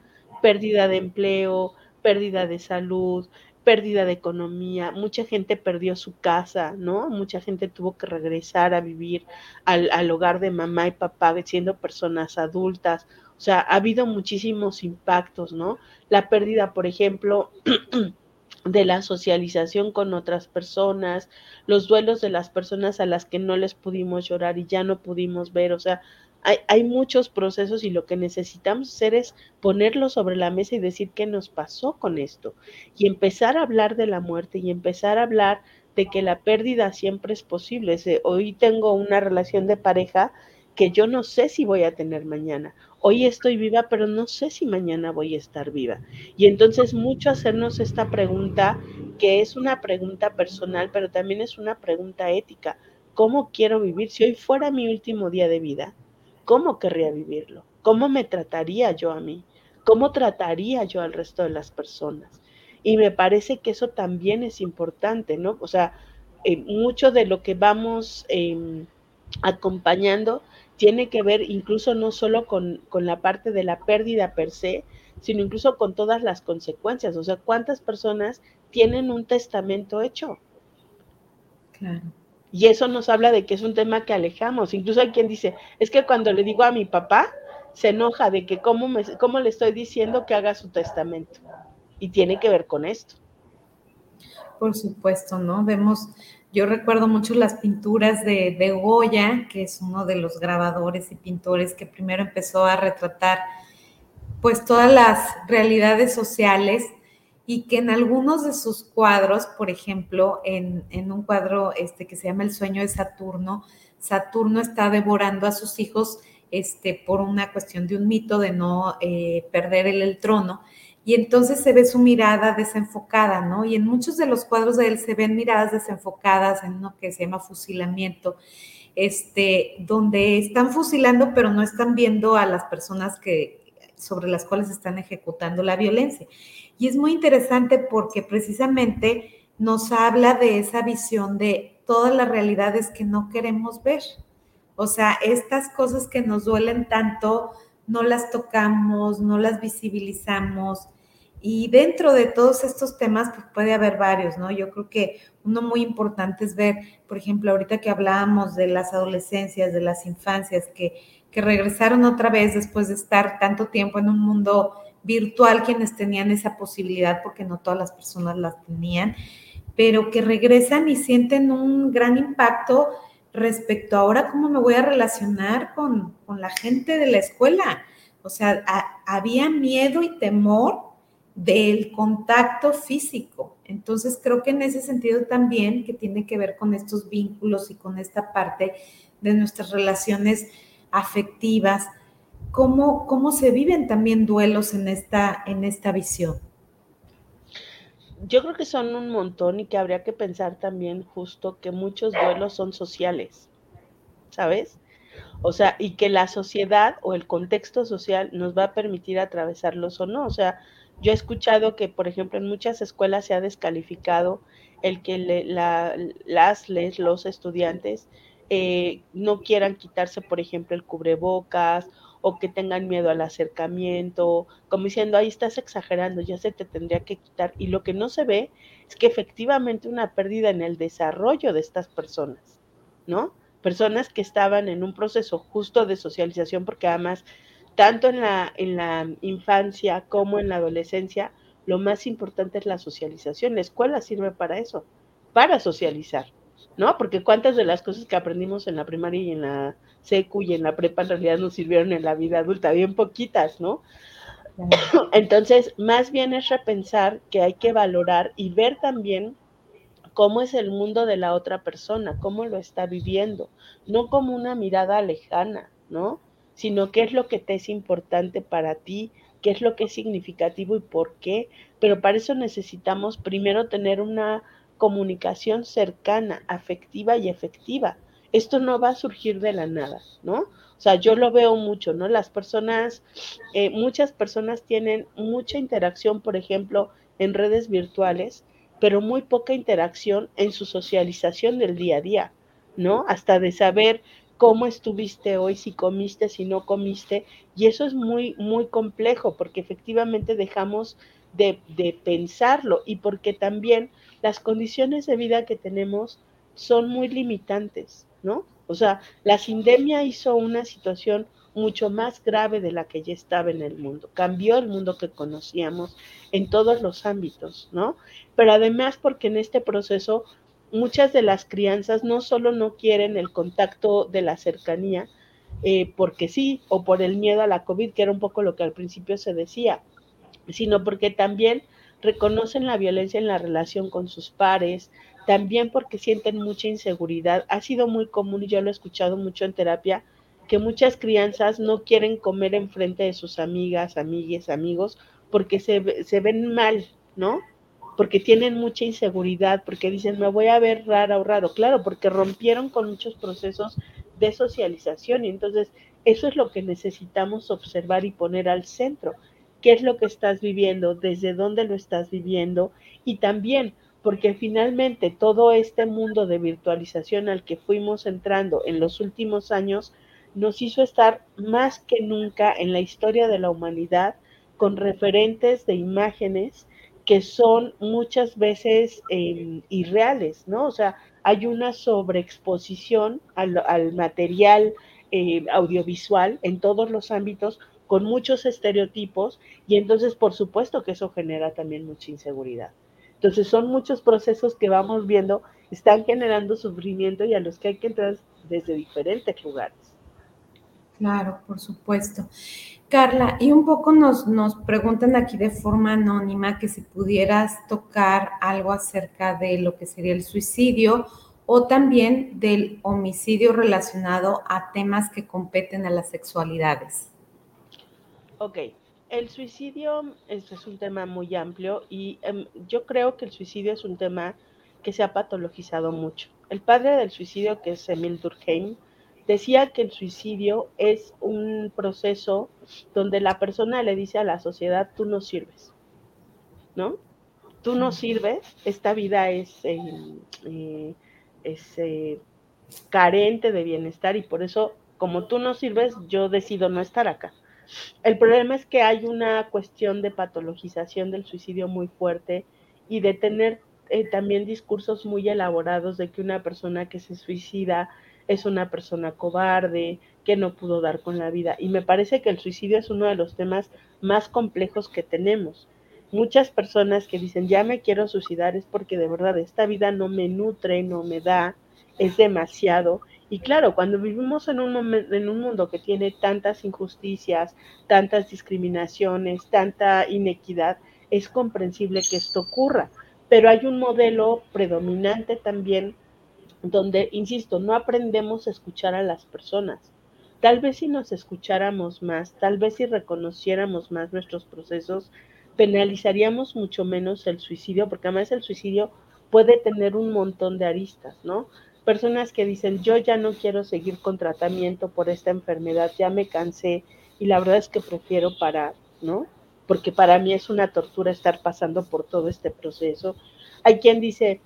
pérdida de empleo, pérdida de salud, pérdida de economía, mucha gente perdió su casa, ¿no? Mucha gente tuvo que regresar a vivir al, hogar de mamá y papá siendo personas adultas. O sea, ha habido muchísimos impactos, ¿no? La pérdida, por ejemplo, de la socialización con otras personas, los duelos de las personas a las que no les pudimos llorar y ya no pudimos ver, o sea, hay, hay, muchos procesos y lo que necesitamos hacer es ponerlo sobre la mesa y decir qué nos pasó con esto y empezar a hablar de la muerte y empezar a hablar de que la pérdida siempre es posible. Hoy tengo una relación de pareja que yo no sé si voy a tener mañana. Hoy estoy viva, pero no sé si mañana voy a estar viva. Y entonces mucho hacernos esta pregunta, que es una pregunta personal, pero también es una pregunta ética. ¿Cómo quiero vivir? Si hoy fuera mi último día de vida, ¿cómo querría vivirlo? ¿Cómo me trataría yo a mí? ¿Cómo trataría yo al resto de las personas? Y me parece que eso también es importante, ¿no? O sea, eh, mucho de lo que vamos eh, acompañando tiene que ver incluso no solo con, con, la parte de la pérdida per se, sino incluso con todas las consecuencias. O sea, ¿cuántas personas tienen un testamento hecho? Claro. Y eso nos habla de que es un tema que alejamos. Incluso hay quien dice, es que cuando le digo a mi papá, se enoja de que cómo, me, cómo le estoy diciendo que haga su testamento. Y tiene que ver con esto. Por supuesto, ¿no? Vemos yo recuerdo mucho las pinturas de, de, Goya, que es uno de los grabadores y pintores que primero empezó a retratar pues todas las realidades sociales y que en algunos de sus cuadros, por ejemplo, en, en un cuadro este, que se llama El sueño de Saturno, Saturno está devorando a sus hijos este, por una cuestión de un mito de no eh, perder el, el trono y entonces se ve su mirada desenfocada, ¿no? Y en muchos de los cuadros de él se ven miradas desenfocadas en uno que se llama fusilamiento, este, donde están fusilando pero no están viendo a las personas que sobre las cuales están ejecutando la violencia. Y es muy interesante porque precisamente nos habla de esa visión de todas las realidades que no queremos ver. O sea, estas cosas que nos duelen tanto, no las tocamos, no las visibilizamos, y dentro de todos estos temas, pues puede haber varios, ¿no? Yo creo que uno muy importante es ver, por ejemplo, ahorita que hablábamos de las adolescencias, de las infancias, que, que regresaron otra vez después de estar tanto tiempo en un mundo virtual, quienes tenían esa posibilidad, porque no todas las personas las tenían, pero que regresan y sienten un gran impacto respecto a ahora cómo me voy a relacionar con, con la gente de la escuela. O sea, había miedo y temor del contacto físico. Entonces creo que en ese sentido también que tiene que ver con estos vínculos y con esta parte de nuestras relaciones afectivas, cómo, cómo se viven también duelos en esta, en esta visión. Yo creo que son un montón y que habría que pensar también justo que muchos duelos son sociales, ¿sabes? O sea, y que la sociedad o el contexto social nos va a permitir atravesarlos o no. O sea, yo he escuchado que, por ejemplo, en muchas escuelas se ha descalificado el que le, la, las, les, los estudiantes eh, no quieran quitarse, por ejemplo, el cubrebocas o que tengan miedo al acercamiento, como diciendo, ahí estás exagerando, ya se te tendría que quitar. Y lo que no se ve es que efectivamente una pérdida en el desarrollo de estas personas, ¿no? Personas que estaban en un proceso justo de socialización, porque además tanto en la, en la infancia como en la adolescencia, lo más importante es la socialización. La escuela sirve para eso, para socializar, ¿no? Porque cuántas de las cosas que aprendimos en la primaria y en la secu y en la prepa en realidad nos sirvieron en la vida adulta, bien poquitas, ¿no? Entonces, más bien es repensar que hay que valorar y ver también cómo es el mundo de la otra persona, cómo lo está viviendo, no como una mirada lejana, ¿no? sino qué es lo que te es importante para ti, qué es lo que es significativo y por qué, pero para eso necesitamos primero tener una comunicación cercana, afectiva y efectiva. Esto no va a surgir de la nada, ¿no? O sea, yo lo veo mucho, ¿no? Las personas, eh, muchas personas tienen mucha interacción, por ejemplo, en redes virtuales, pero muy poca interacción en su socialización del día a día, ¿no? Hasta de saber cómo estuviste hoy, si comiste, si no comiste, y eso es muy, muy complejo porque efectivamente dejamos de, de, pensarlo y porque también las condiciones de vida que tenemos son muy limitantes, ¿no? O sea, la sindemia hizo una situación mucho más grave de la que ya estaba en el mundo. Cambió el mundo que conocíamos en todos los ámbitos, ¿no? Pero además porque en este proceso muchas de las crianzas no solo no quieren el contacto de la cercanía, eh, porque sí, o por el miedo a la COVID, que era un poco lo que al principio se decía, sino porque también reconocen la violencia en la relación con sus pares, también porque sienten mucha inseguridad. Ha sido muy común, y yo lo he escuchado mucho en terapia, que muchas crianzas no quieren comer enfrente de sus amigas, amigues, amigos, porque se, se ven mal, ¿no? porque tienen mucha inseguridad, porque dicen, me voy a ver rara o raro. Claro, porque rompieron con muchos procesos de socialización y entonces eso es lo que necesitamos observar y poner al centro. ¿Qué es lo que estás viviendo? ¿Desde dónde lo estás viviendo? Y también, porque finalmente todo este mundo de virtualización al que fuimos entrando en los últimos años nos hizo estar más que nunca en la historia de la humanidad con referentes de imágenes que son muchas veces eh, irreales, ¿no? O sea, hay una sobreexposición al, al material eh, audiovisual en todos los ámbitos con muchos estereotipos y entonces por supuesto que eso genera también mucha inseguridad. Entonces son muchos procesos que vamos viendo, están generando sufrimiento y a los que hay que entrar desde diferentes lugares. Claro, por supuesto. Carla, y un poco nos, nos preguntan aquí de forma anónima que si pudieras tocar algo acerca de lo que sería el suicidio o también del homicidio relacionado a temas que competen a las sexualidades. Ok, el suicidio es, es un tema muy amplio y um, yo creo que el suicidio es un tema que se ha patologizado mucho. El padre del suicidio, que es Emil Durkheim, decía que el suicidio es un proceso donde la persona le dice a la sociedad, tú no sirves, ¿no? Tú no sirves, esta vida es, eh, eh, es eh, carente de bienestar y por eso, como tú no sirves, yo decido no estar acá. El problema es que hay una cuestión de patologización del suicidio muy fuerte y de tener también discursos muy elaborados de que una persona que se suicida es una persona cobarde, que no pudo dar con la vida. Y me parece que el suicidio es uno de los temas más complejos que tenemos. Muchas personas que dicen, ya me quiero suicidar es porque de verdad esta vida no me nutre, no me da, es demasiado. Y claro, cuando vivimos en un, momento, en un mundo que tiene tantas injusticias, tantas discriminaciones, tanta inequidad, es comprensible que esto ocurra. Pero hay un modelo predominante también donde, insisto, no aprendemos a escuchar a las personas. Tal vez si nos escucháramos más, tal vez si reconociéramos más nuestros procesos, penalizaríamos mucho menos el suicidio, porque además el suicidio puede tener un montón de aristas, ¿no? Personas que dicen, yo ya no quiero seguir con tratamiento por esta enfermedad, ya me cansé y la verdad es que prefiero parar, ¿no? Porque para mí es una tortura estar pasando por todo este proceso. Hay quien dice,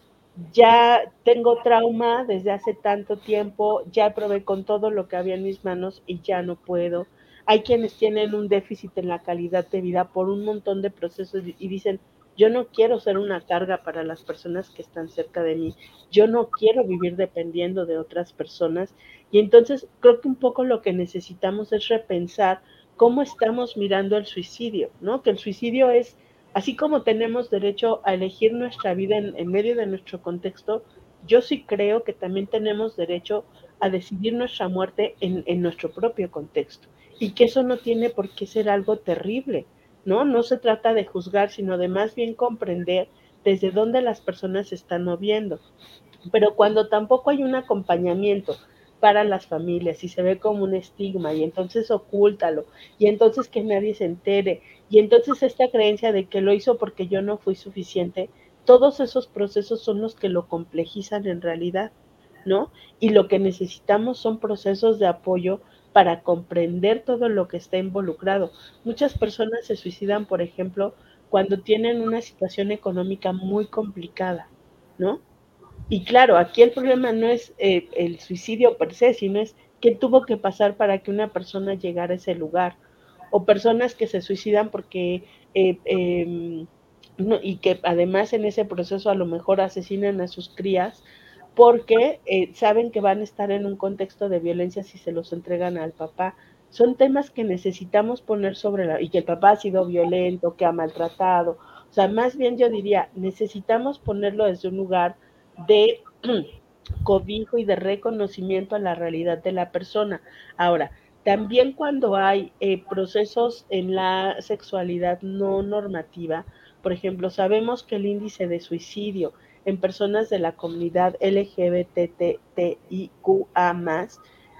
ya tengo trauma desde hace tanto tiempo, ya probé con todo lo que había en mis manos y ya no puedo. Hay quienes tienen un déficit en la calidad de vida por un montón de procesos y dicen, yo no quiero ser una carga para las personas que están cerca de mí, yo no quiero vivir dependiendo de otras personas. Y entonces creo que un poco lo que necesitamos es repensar cómo estamos mirando el suicidio, ¿no? Que el suicidio es Así como tenemos derecho a elegir nuestra vida en, medio de nuestro contexto, yo sí creo que también tenemos derecho a decidir nuestra muerte en, en, nuestro propio contexto y que eso no tiene por qué ser algo terrible, ¿no? No se trata de juzgar, sino de más bien comprender desde dónde las personas se están moviendo. Pero cuando tampoco hay un acompañamiento para las familias y se ve como un estigma y entonces ocúltalo y entonces que nadie se entere y entonces esta creencia de que lo hizo porque yo no fui suficiente, todos esos procesos son los que lo complejizan en realidad, ¿no? Y lo que necesitamos son procesos de apoyo para comprender todo lo que está involucrado. Muchas personas se suicidan, por ejemplo, cuando tienen una situación económica muy complicada, ¿no? Y claro, aquí el problema no es eh, el suicidio per se, sino es qué tuvo que pasar para que una persona llegara a ese lugar. O personas que se suicidan porque, eh, em, y que además en ese proceso a lo mejor asesinan a sus crías porque eh, saben que van a estar en un contexto de violencia si se los entregan al papá. Son temas que necesitamos poner sobre la... y que el papá ha sido violento, que ha maltratado. O sea, más bien yo diría, necesitamos ponerlo desde un lugar de cobijo y de reconocimiento a la realidad de la persona. Ahora, también cuando hay eh, procesos en la sexualidad no normativa, por ejemplo, sabemos que el índice de suicidio en personas de la comunidad LGBTTIQA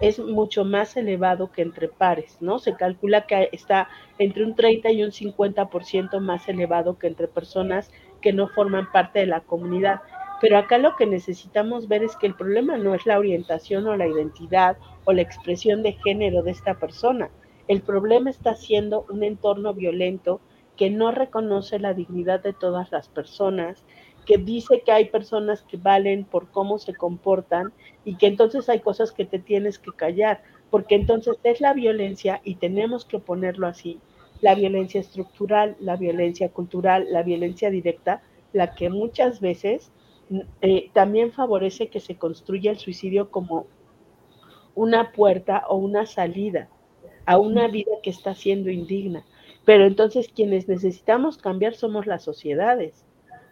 es mucho más elevado que entre pares, ¿no? Se calcula que está entre un 30 y un 50% más elevado que entre personas que no forman parte de la comunidad. Pero acá lo que necesitamos ver es que el problema no es la orientación o la identidad o la expresión de género de esta persona. El problema está siendo un entorno violento que no reconoce la dignidad de todas las personas, que dice que hay personas que valen por cómo se comportan y que entonces hay cosas que te tienes que callar, porque entonces es la violencia y tenemos que ponerlo así, la violencia estructural, la violencia cultural, la violencia directa, la que muchas veces eh, también favorece que se construya el suicidio como una puerta o una salida a una vida que está siendo indigna. Pero entonces quienes necesitamos cambiar somos las sociedades,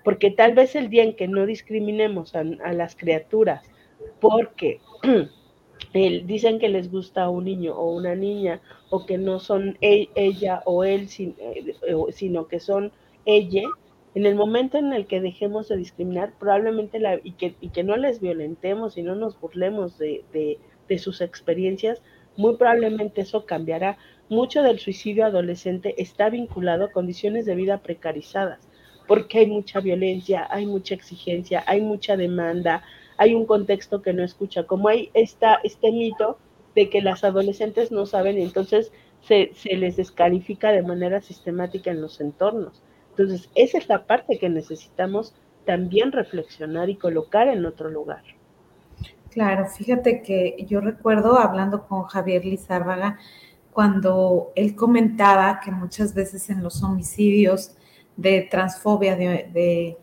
porque tal vez el día en que no discriminemos a, las criaturas porque dicen que les gusta un niño o una niña o que no son e, ella o él, eh, sino que son ella, en el momento en el que dejemos de discriminar, probablemente la, y, que, no les violentemos y no nos burlemos de sus experiencias, muy probablemente eso cambiará. Mucho del suicidio adolescente está vinculado a condiciones de vida precarizadas, porque hay mucha violencia, hay mucha exigencia, hay mucha demanda, hay un contexto que no escucha, como hay esta, este mito de que las adolescentes no saben entonces se, se les descalifica de manera sistemática en los entornos. Entonces, esa es la parte que necesitamos también reflexionar y colocar en otro lugar. Claro, fíjate que yo recuerdo hablando con Javier Lizárraga cuando él comentaba que muchas veces en los homicidios de transfobia, de,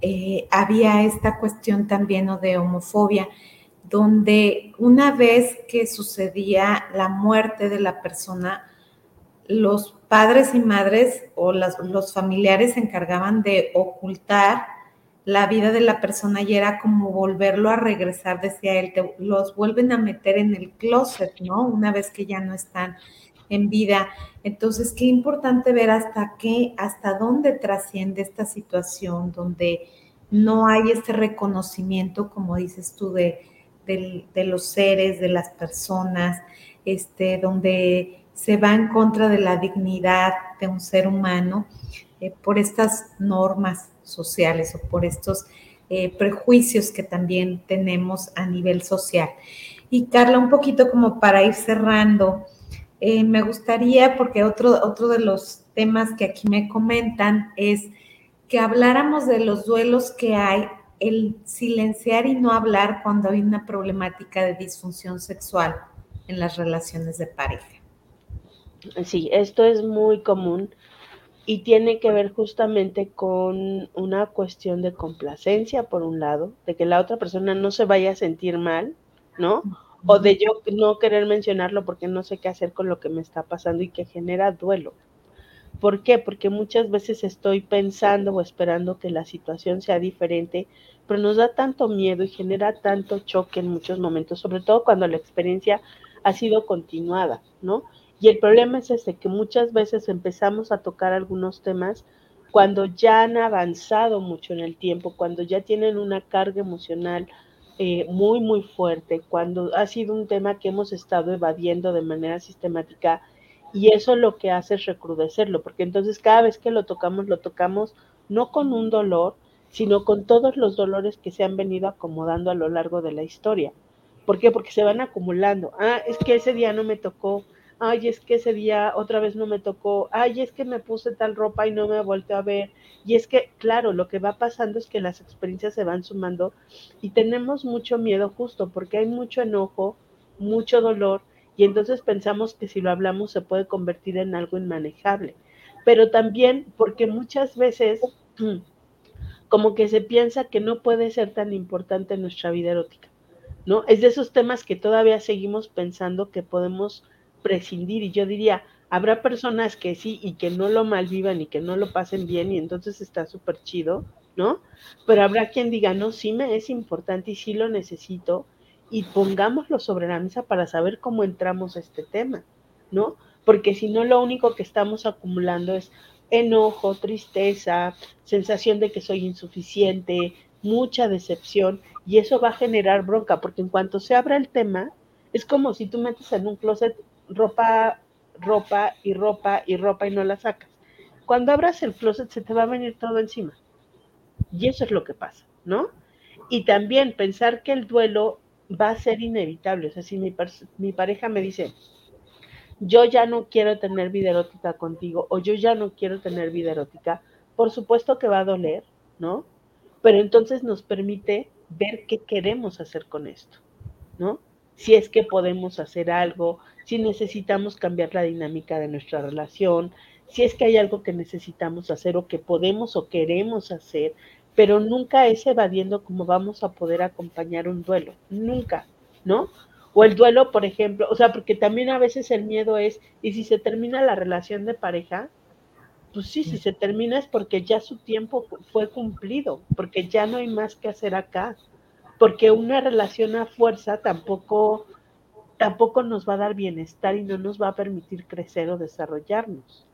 eh, había esta cuestión también o de homofobia, donde una vez que sucedía la muerte de la persona, los padres y madres o los familiares se encargaban de ocultar la vida de la persona y era como volverlo a regresar, decía él, los vuelven a meter en el closet, ¿no? Una vez que ya no están en vida. Entonces, qué importante ver hasta qué, hasta dónde trasciende esta situación, donde no hay este reconocimiento, como dices tú, de, los seres, de las personas, este, donde se va en contra de la dignidad de un ser humano eh, por estas normas sociales o por estos eh, prejuicios que también tenemos a nivel social. Y Carla, un poquito como para ir cerrando, eh, me gustaría, porque otro, otro de los temas que aquí me comentan es que habláramos de los duelos que hay, el silenciar y no hablar cuando hay una problemática de disfunción sexual en las relaciones de pareja. Sí, esto es muy común y tiene que ver justamente con una cuestión de complacencia, por un lado, de que la otra persona no se vaya a sentir mal, ¿no? O de yo no querer mencionarlo porque no sé qué hacer con lo que me está pasando y que genera duelo. ¿Por qué? Porque muchas veces estoy pensando o esperando que la situación sea diferente, pero nos da tanto miedo y genera tanto choque en muchos momentos, sobre todo cuando la experiencia ha sido continuada, ¿no? Y el problema es ese, que muchas veces empezamos a tocar algunos temas cuando ya han avanzado mucho en el tiempo, cuando ya tienen una carga emocional eh, muy, muy fuerte, cuando ha sido un tema que hemos estado evadiendo de manera sistemática y eso lo que hace es recrudecerlo, porque entonces cada vez que lo tocamos, lo tocamos no con un dolor, sino con todos los dolores que se han venido acomodando a lo largo de la historia. ¿Por qué? Porque se van acumulando. Ah, es que ese día no me tocó. Ay, es que ese día otra vez no me tocó. Ay, es que me puse tal ropa y no me volteé a ver. Y es que, claro, lo que va pasando es que las experiencias se van sumando y tenemos mucho miedo justo porque hay mucho enojo, mucho dolor y entonces pensamos que si lo hablamos se puede convertir en algo inmanejable. Pero también porque muchas veces como que se piensa que no puede ser tan importante nuestra vida erótica. ¿no? Es de esos temas que todavía seguimos pensando que podemos prescindir y yo diría, habrá personas que sí y que no lo malvivan y que no lo pasen bien y entonces está súper chido, ¿no? Pero habrá quien diga, no, sí me es importante y sí lo necesito y pongámoslo sobre la mesa para saber cómo entramos a este tema, ¿no? Porque si no, lo único que estamos acumulando es enojo, tristeza, sensación de que soy insuficiente, mucha decepción y eso va a generar bronca, porque en cuanto se abra el tema, es como si tú metes en un closet ropa, ropa y ropa y ropa y no la sacas. Cuando abras el closet se te va a venir todo encima. Y eso es lo que pasa, ¿no? Y también pensar que el duelo va a ser inevitable. O sea, si mi, mi pareja me dice, yo ya no quiero tener vida erótica contigo o yo ya no quiero tener vida erótica, por supuesto que va a doler, ¿no? pero entonces nos permite ver qué queremos hacer con esto, ¿no? Si es que podemos hacer algo, si necesitamos cambiar la dinámica de nuestra relación, si es que hay algo que necesitamos hacer o que podemos o queremos hacer, pero nunca es evadiendo cómo vamos a poder acompañar un duelo, nunca, ¿no? O el duelo, por ejemplo, o sea, porque también a veces el miedo es, y si se termina la relación de pareja, pues sí, si se termina es porque ya su tiempo fue cumplido, porque ya no hay más que hacer acá, porque una relación a fuerza tampoco, tampoco nos va a dar bienestar y no nos va a permitir crecer o desarrollarnos.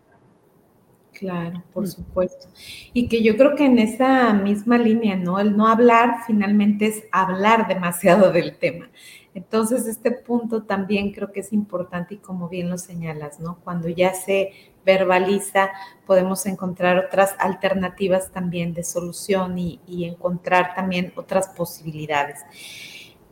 Claro, por mm. supuesto. Y que yo creo que en esa misma línea, ¿no? El no hablar finalmente es hablar demasiado del tema. Entonces, este punto también creo que es importante y como bien lo señalas, ¿no? Cuando ya se verbaliza, podemos encontrar otras alternativas también de solución y, encontrar también otras posibilidades.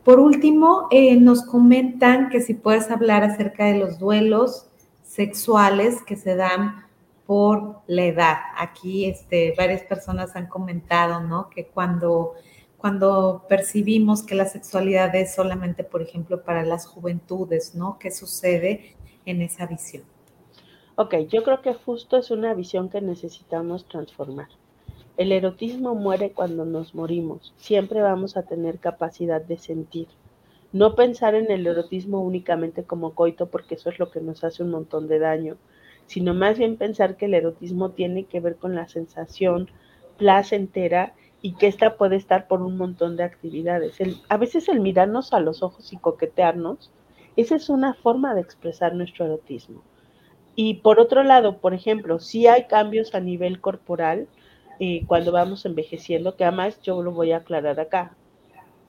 Por último, eh, nos comentan que si puedes hablar acerca de los duelos sexuales que se dan por la edad. Aquí este, varias personas han comentado, ¿no? Que cuando, cuando percibimos que la sexualidad es solamente, por ejemplo, para las juventudes, ¿no? ¿Qué sucede en esa visión? Ok, yo creo que justo es una visión que necesitamos transformar. El erotismo muere cuando nos morimos. Siempre vamos a tener capacidad de sentir. No pensar en el erotismo únicamente como coito, porque eso es lo que nos hace un montón de daño, sino más bien pensar que el erotismo tiene que ver con la sensación placentera y que ésta puede estar por un montón de actividades. a veces el mirarnos a los ojos y coquetearnos, esa es una forma de expresar nuestro erotismo. Y por otro lado, por ejemplo, si hay cambios a nivel corporal cuando vamos envejeciendo, que además yo lo voy a aclarar acá.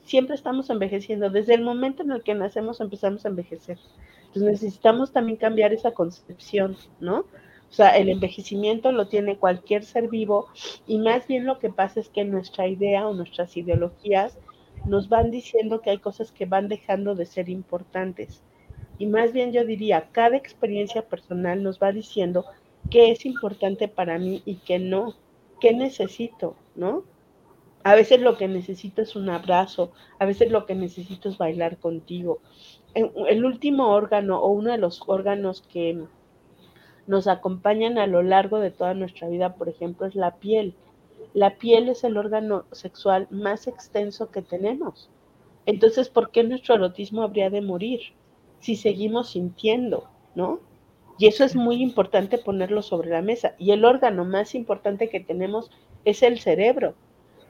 Siempre estamos envejeciendo. Desde el momento en el que nacemos empezamos a envejecer. Entonces necesitamos también cambiar esa concepción, ¿no? O sea, el envejecimiento lo tiene cualquier ser vivo y más bien lo que pasa es que nuestra idea o nuestras ideologías nos van diciendo que hay cosas que van dejando de ser importantes y más bien yo diría, cada experiencia personal nos va diciendo qué es importante para mí y qué no, qué necesito, ¿no? A veces lo que necesito es un abrazo, a veces lo que necesito es bailar contigo. El último órgano o uno de los órganos que nos acompañan a lo largo de toda nuestra vida, por ejemplo, es la piel. La piel es el órgano sexual más extenso que tenemos. Entonces, ¿por qué nuestro erotismo habría de morir? si seguimos sintiendo, ¿no? Y eso es muy importante ponerlo sobre la mesa. Y el órgano más importante que tenemos es el cerebro.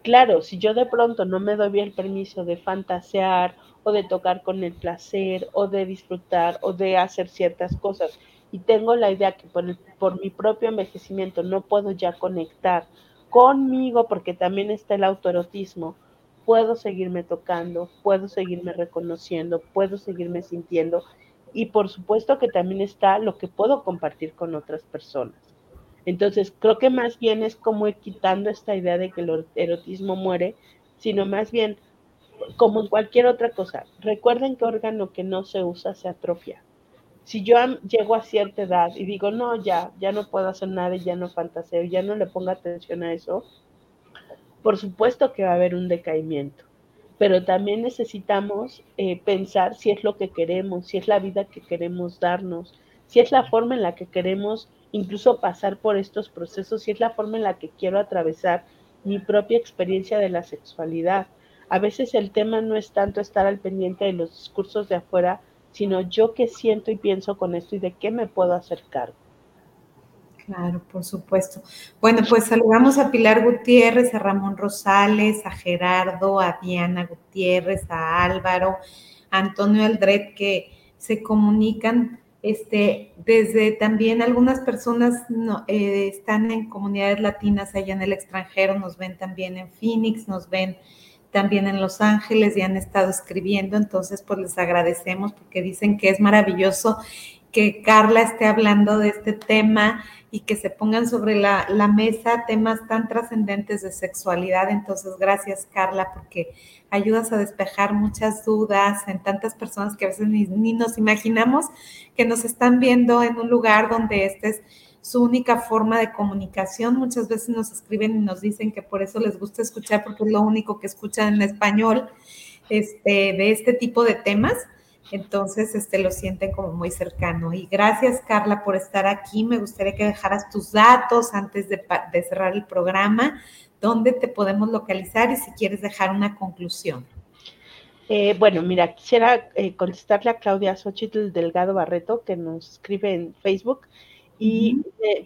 Claro, si yo de pronto no me doy el permiso de fantasear o de tocar con el placer o de disfrutar o de hacer ciertas cosas y tengo la idea que por, por mi propio envejecimiento no puedo ya conectar conmigo porque también está el autoerotismo puedo seguirme tocando, puedo seguirme reconociendo, puedo seguirme sintiendo y por supuesto que también está lo que puedo compartir con otras personas. Entonces, creo que más bien es como ir quitando esta idea de que el erotismo muere, sino más bien como cualquier otra cosa. Recuerden que órgano que no se usa se atrofia. Si yo llego a cierta edad y digo, no, ya, ya no puedo hacer nada y ya no fantaseo, ya no le pongo atención a eso, por supuesto que va a haber un decaimiento. Pero también necesitamos eh, pensar si es lo que queremos, si es la vida que queremos darnos, si es la forma en la que queremos incluso pasar por estos procesos, si es la forma en la que quiero atravesar mi propia experiencia de la sexualidad. A veces el tema no es tanto estar al pendiente de los discursos de afuera, sino yo qué siento y pienso con esto y de qué me puedo hacer cargo. Claro, por supuesto. Bueno, pues saludamos a Pilar Gutiérrez, a Ramón Rosales, a Gerardo, a Diana Gutiérrez, a Álvaro, a Antonio Aldred, que se comunican este, desde también algunas personas eh, están en comunidades latinas allá en el extranjero, nos ven también en Phoenix, nos ven también en Los Ángeles y han estado escribiendo, entonces pues les agradecemos porque dicen que es maravilloso que Carla esté hablando de este tema y que se pongan sobre la, mesa temas tan trascendentes de sexualidad. Entonces, gracias Carla porque ayudas a despejar muchas dudas en tantas personas que a veces ni, ni nos imaginamos que nos están viendo en un lugar donde esta es su única forma de comunicación. Muchas veces nos escriben y nos dicen que por eso les gusta escuchar porque es lo único que escuchan en español este, de este tipo de temas. Entonces, este, lo sienten como muy cercano. Y gracias, Carla, por estar aquí. Me gustaría que dejaras tus datos antes de, cerrar el programa, dónde te podemos localizar y si quieres dejar una conclusión. Eh, bueno, mira, quisiera eh, contestarle a Claudia Xochitl Delgado Barreto, que nos escribe en Facebook y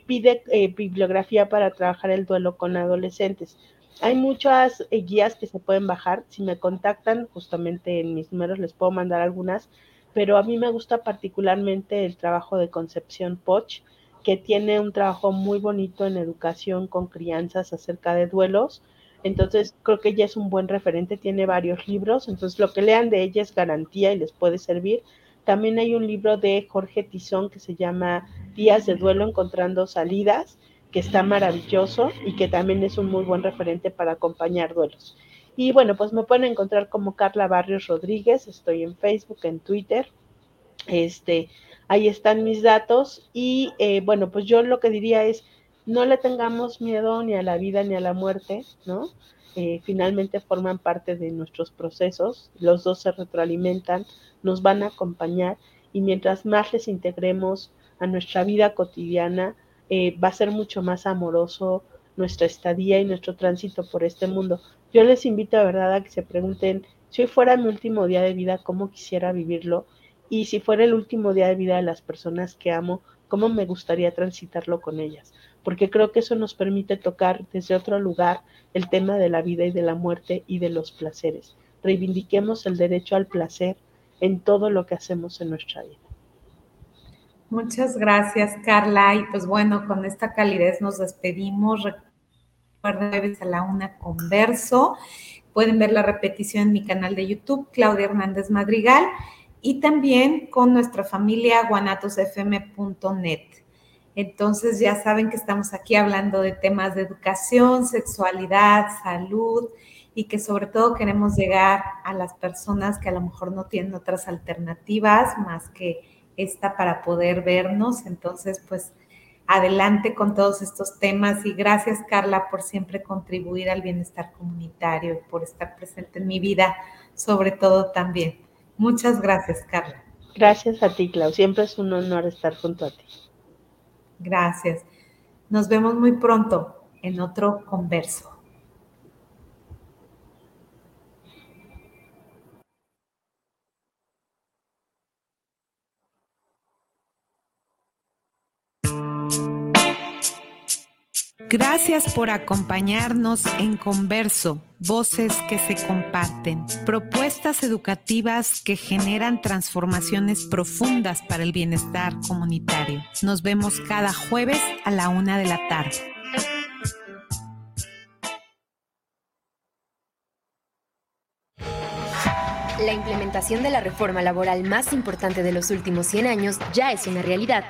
pide eh, bibliografía para trabajar el duelo con adolescentes. Hay muchas eh, guías que se pueden bajar. Si me contactan, justamente en mis números les puedo mandar algunas, pero a mí me gusta particularmente el trabajo de Concepción Poch, que tiene un trabajo muy bonito en educación con crianzas acerca de duelos. Entonces, creo que ella es un buen referente, tiene varios libros, entonces lo que lean de ella es garantía y les puede servir. También hay un libro de Jorge Tizón que se llama Días de Duelo Encontrando Salidas, que está maravilloso y que también es un muy buen referente para acompañar duelos. Y bueno, pues me pueden encontrar como Carla Barrios Rodríguez, estoy en Facebook, en Twitter, este, ahí están mis datos y eh, bueno, pues yo lo que diría es, no le tengamos miedo ni a la vida ni a la muerte, ¿no? Eh, finalmente forman parte de nuestros procesos, los dos se retroalimentan, nos van a acompañar y mientras más les integremos a nuestra vida cotidiana, eh, va a ser mucho más amoroso nuestra estadía y nuestro tránsito por este mundo. Yo les invito a verdad a que se pregunten, si hoy fuera mi último día de vida, ¿cómo quisiera vivirlo? Y si fuera el último día de vida de las personas que amo, ¿cómo me gustaría transitarlo con ellas? Porque creo que eso nos permite tocar desde otro lugar el tema de la vida y de la muerte y de los placeres. Reivindiquemos el derecho al placer en todo lo que hacemos en nuestra vida. Muchas gracias, Carla. Y pues bueno, con esta calidez nos despedimos. Recuerden a la una converso. Pueden ver la repetición en mi canal de YouTube, Claudia Hernández Madrigal, y también con nuestra familia guanatosfm.net. Entonces ya saben que estamos aquí hablando de temas de educación, sexualidad, salud y que sobre todo queremos llegar a las personas que a lo mejor no tienen otras alternativas más que esta para poder vernos. Entonces, pues adelante con todos estos temas y gracias Carla por siempre contribuir al bienestar comunitario y por estar presente en mi vida, sobre todo también. Muchas gracias Carla. Gracias a ti, Clau. Siempre es un honor estar junto a ti. Gracias. Nos vemos muy pronto en otro converso. Gracias por acompañarnos en Converso, voces que se comparten, propuestas educativas que generan transformaciones profundas para el bienestar comunitario. Nos vemos cada jueves a la una de la tarde. La implementación de la reforma laboral más importante de los últimos 100 años ya es una realidad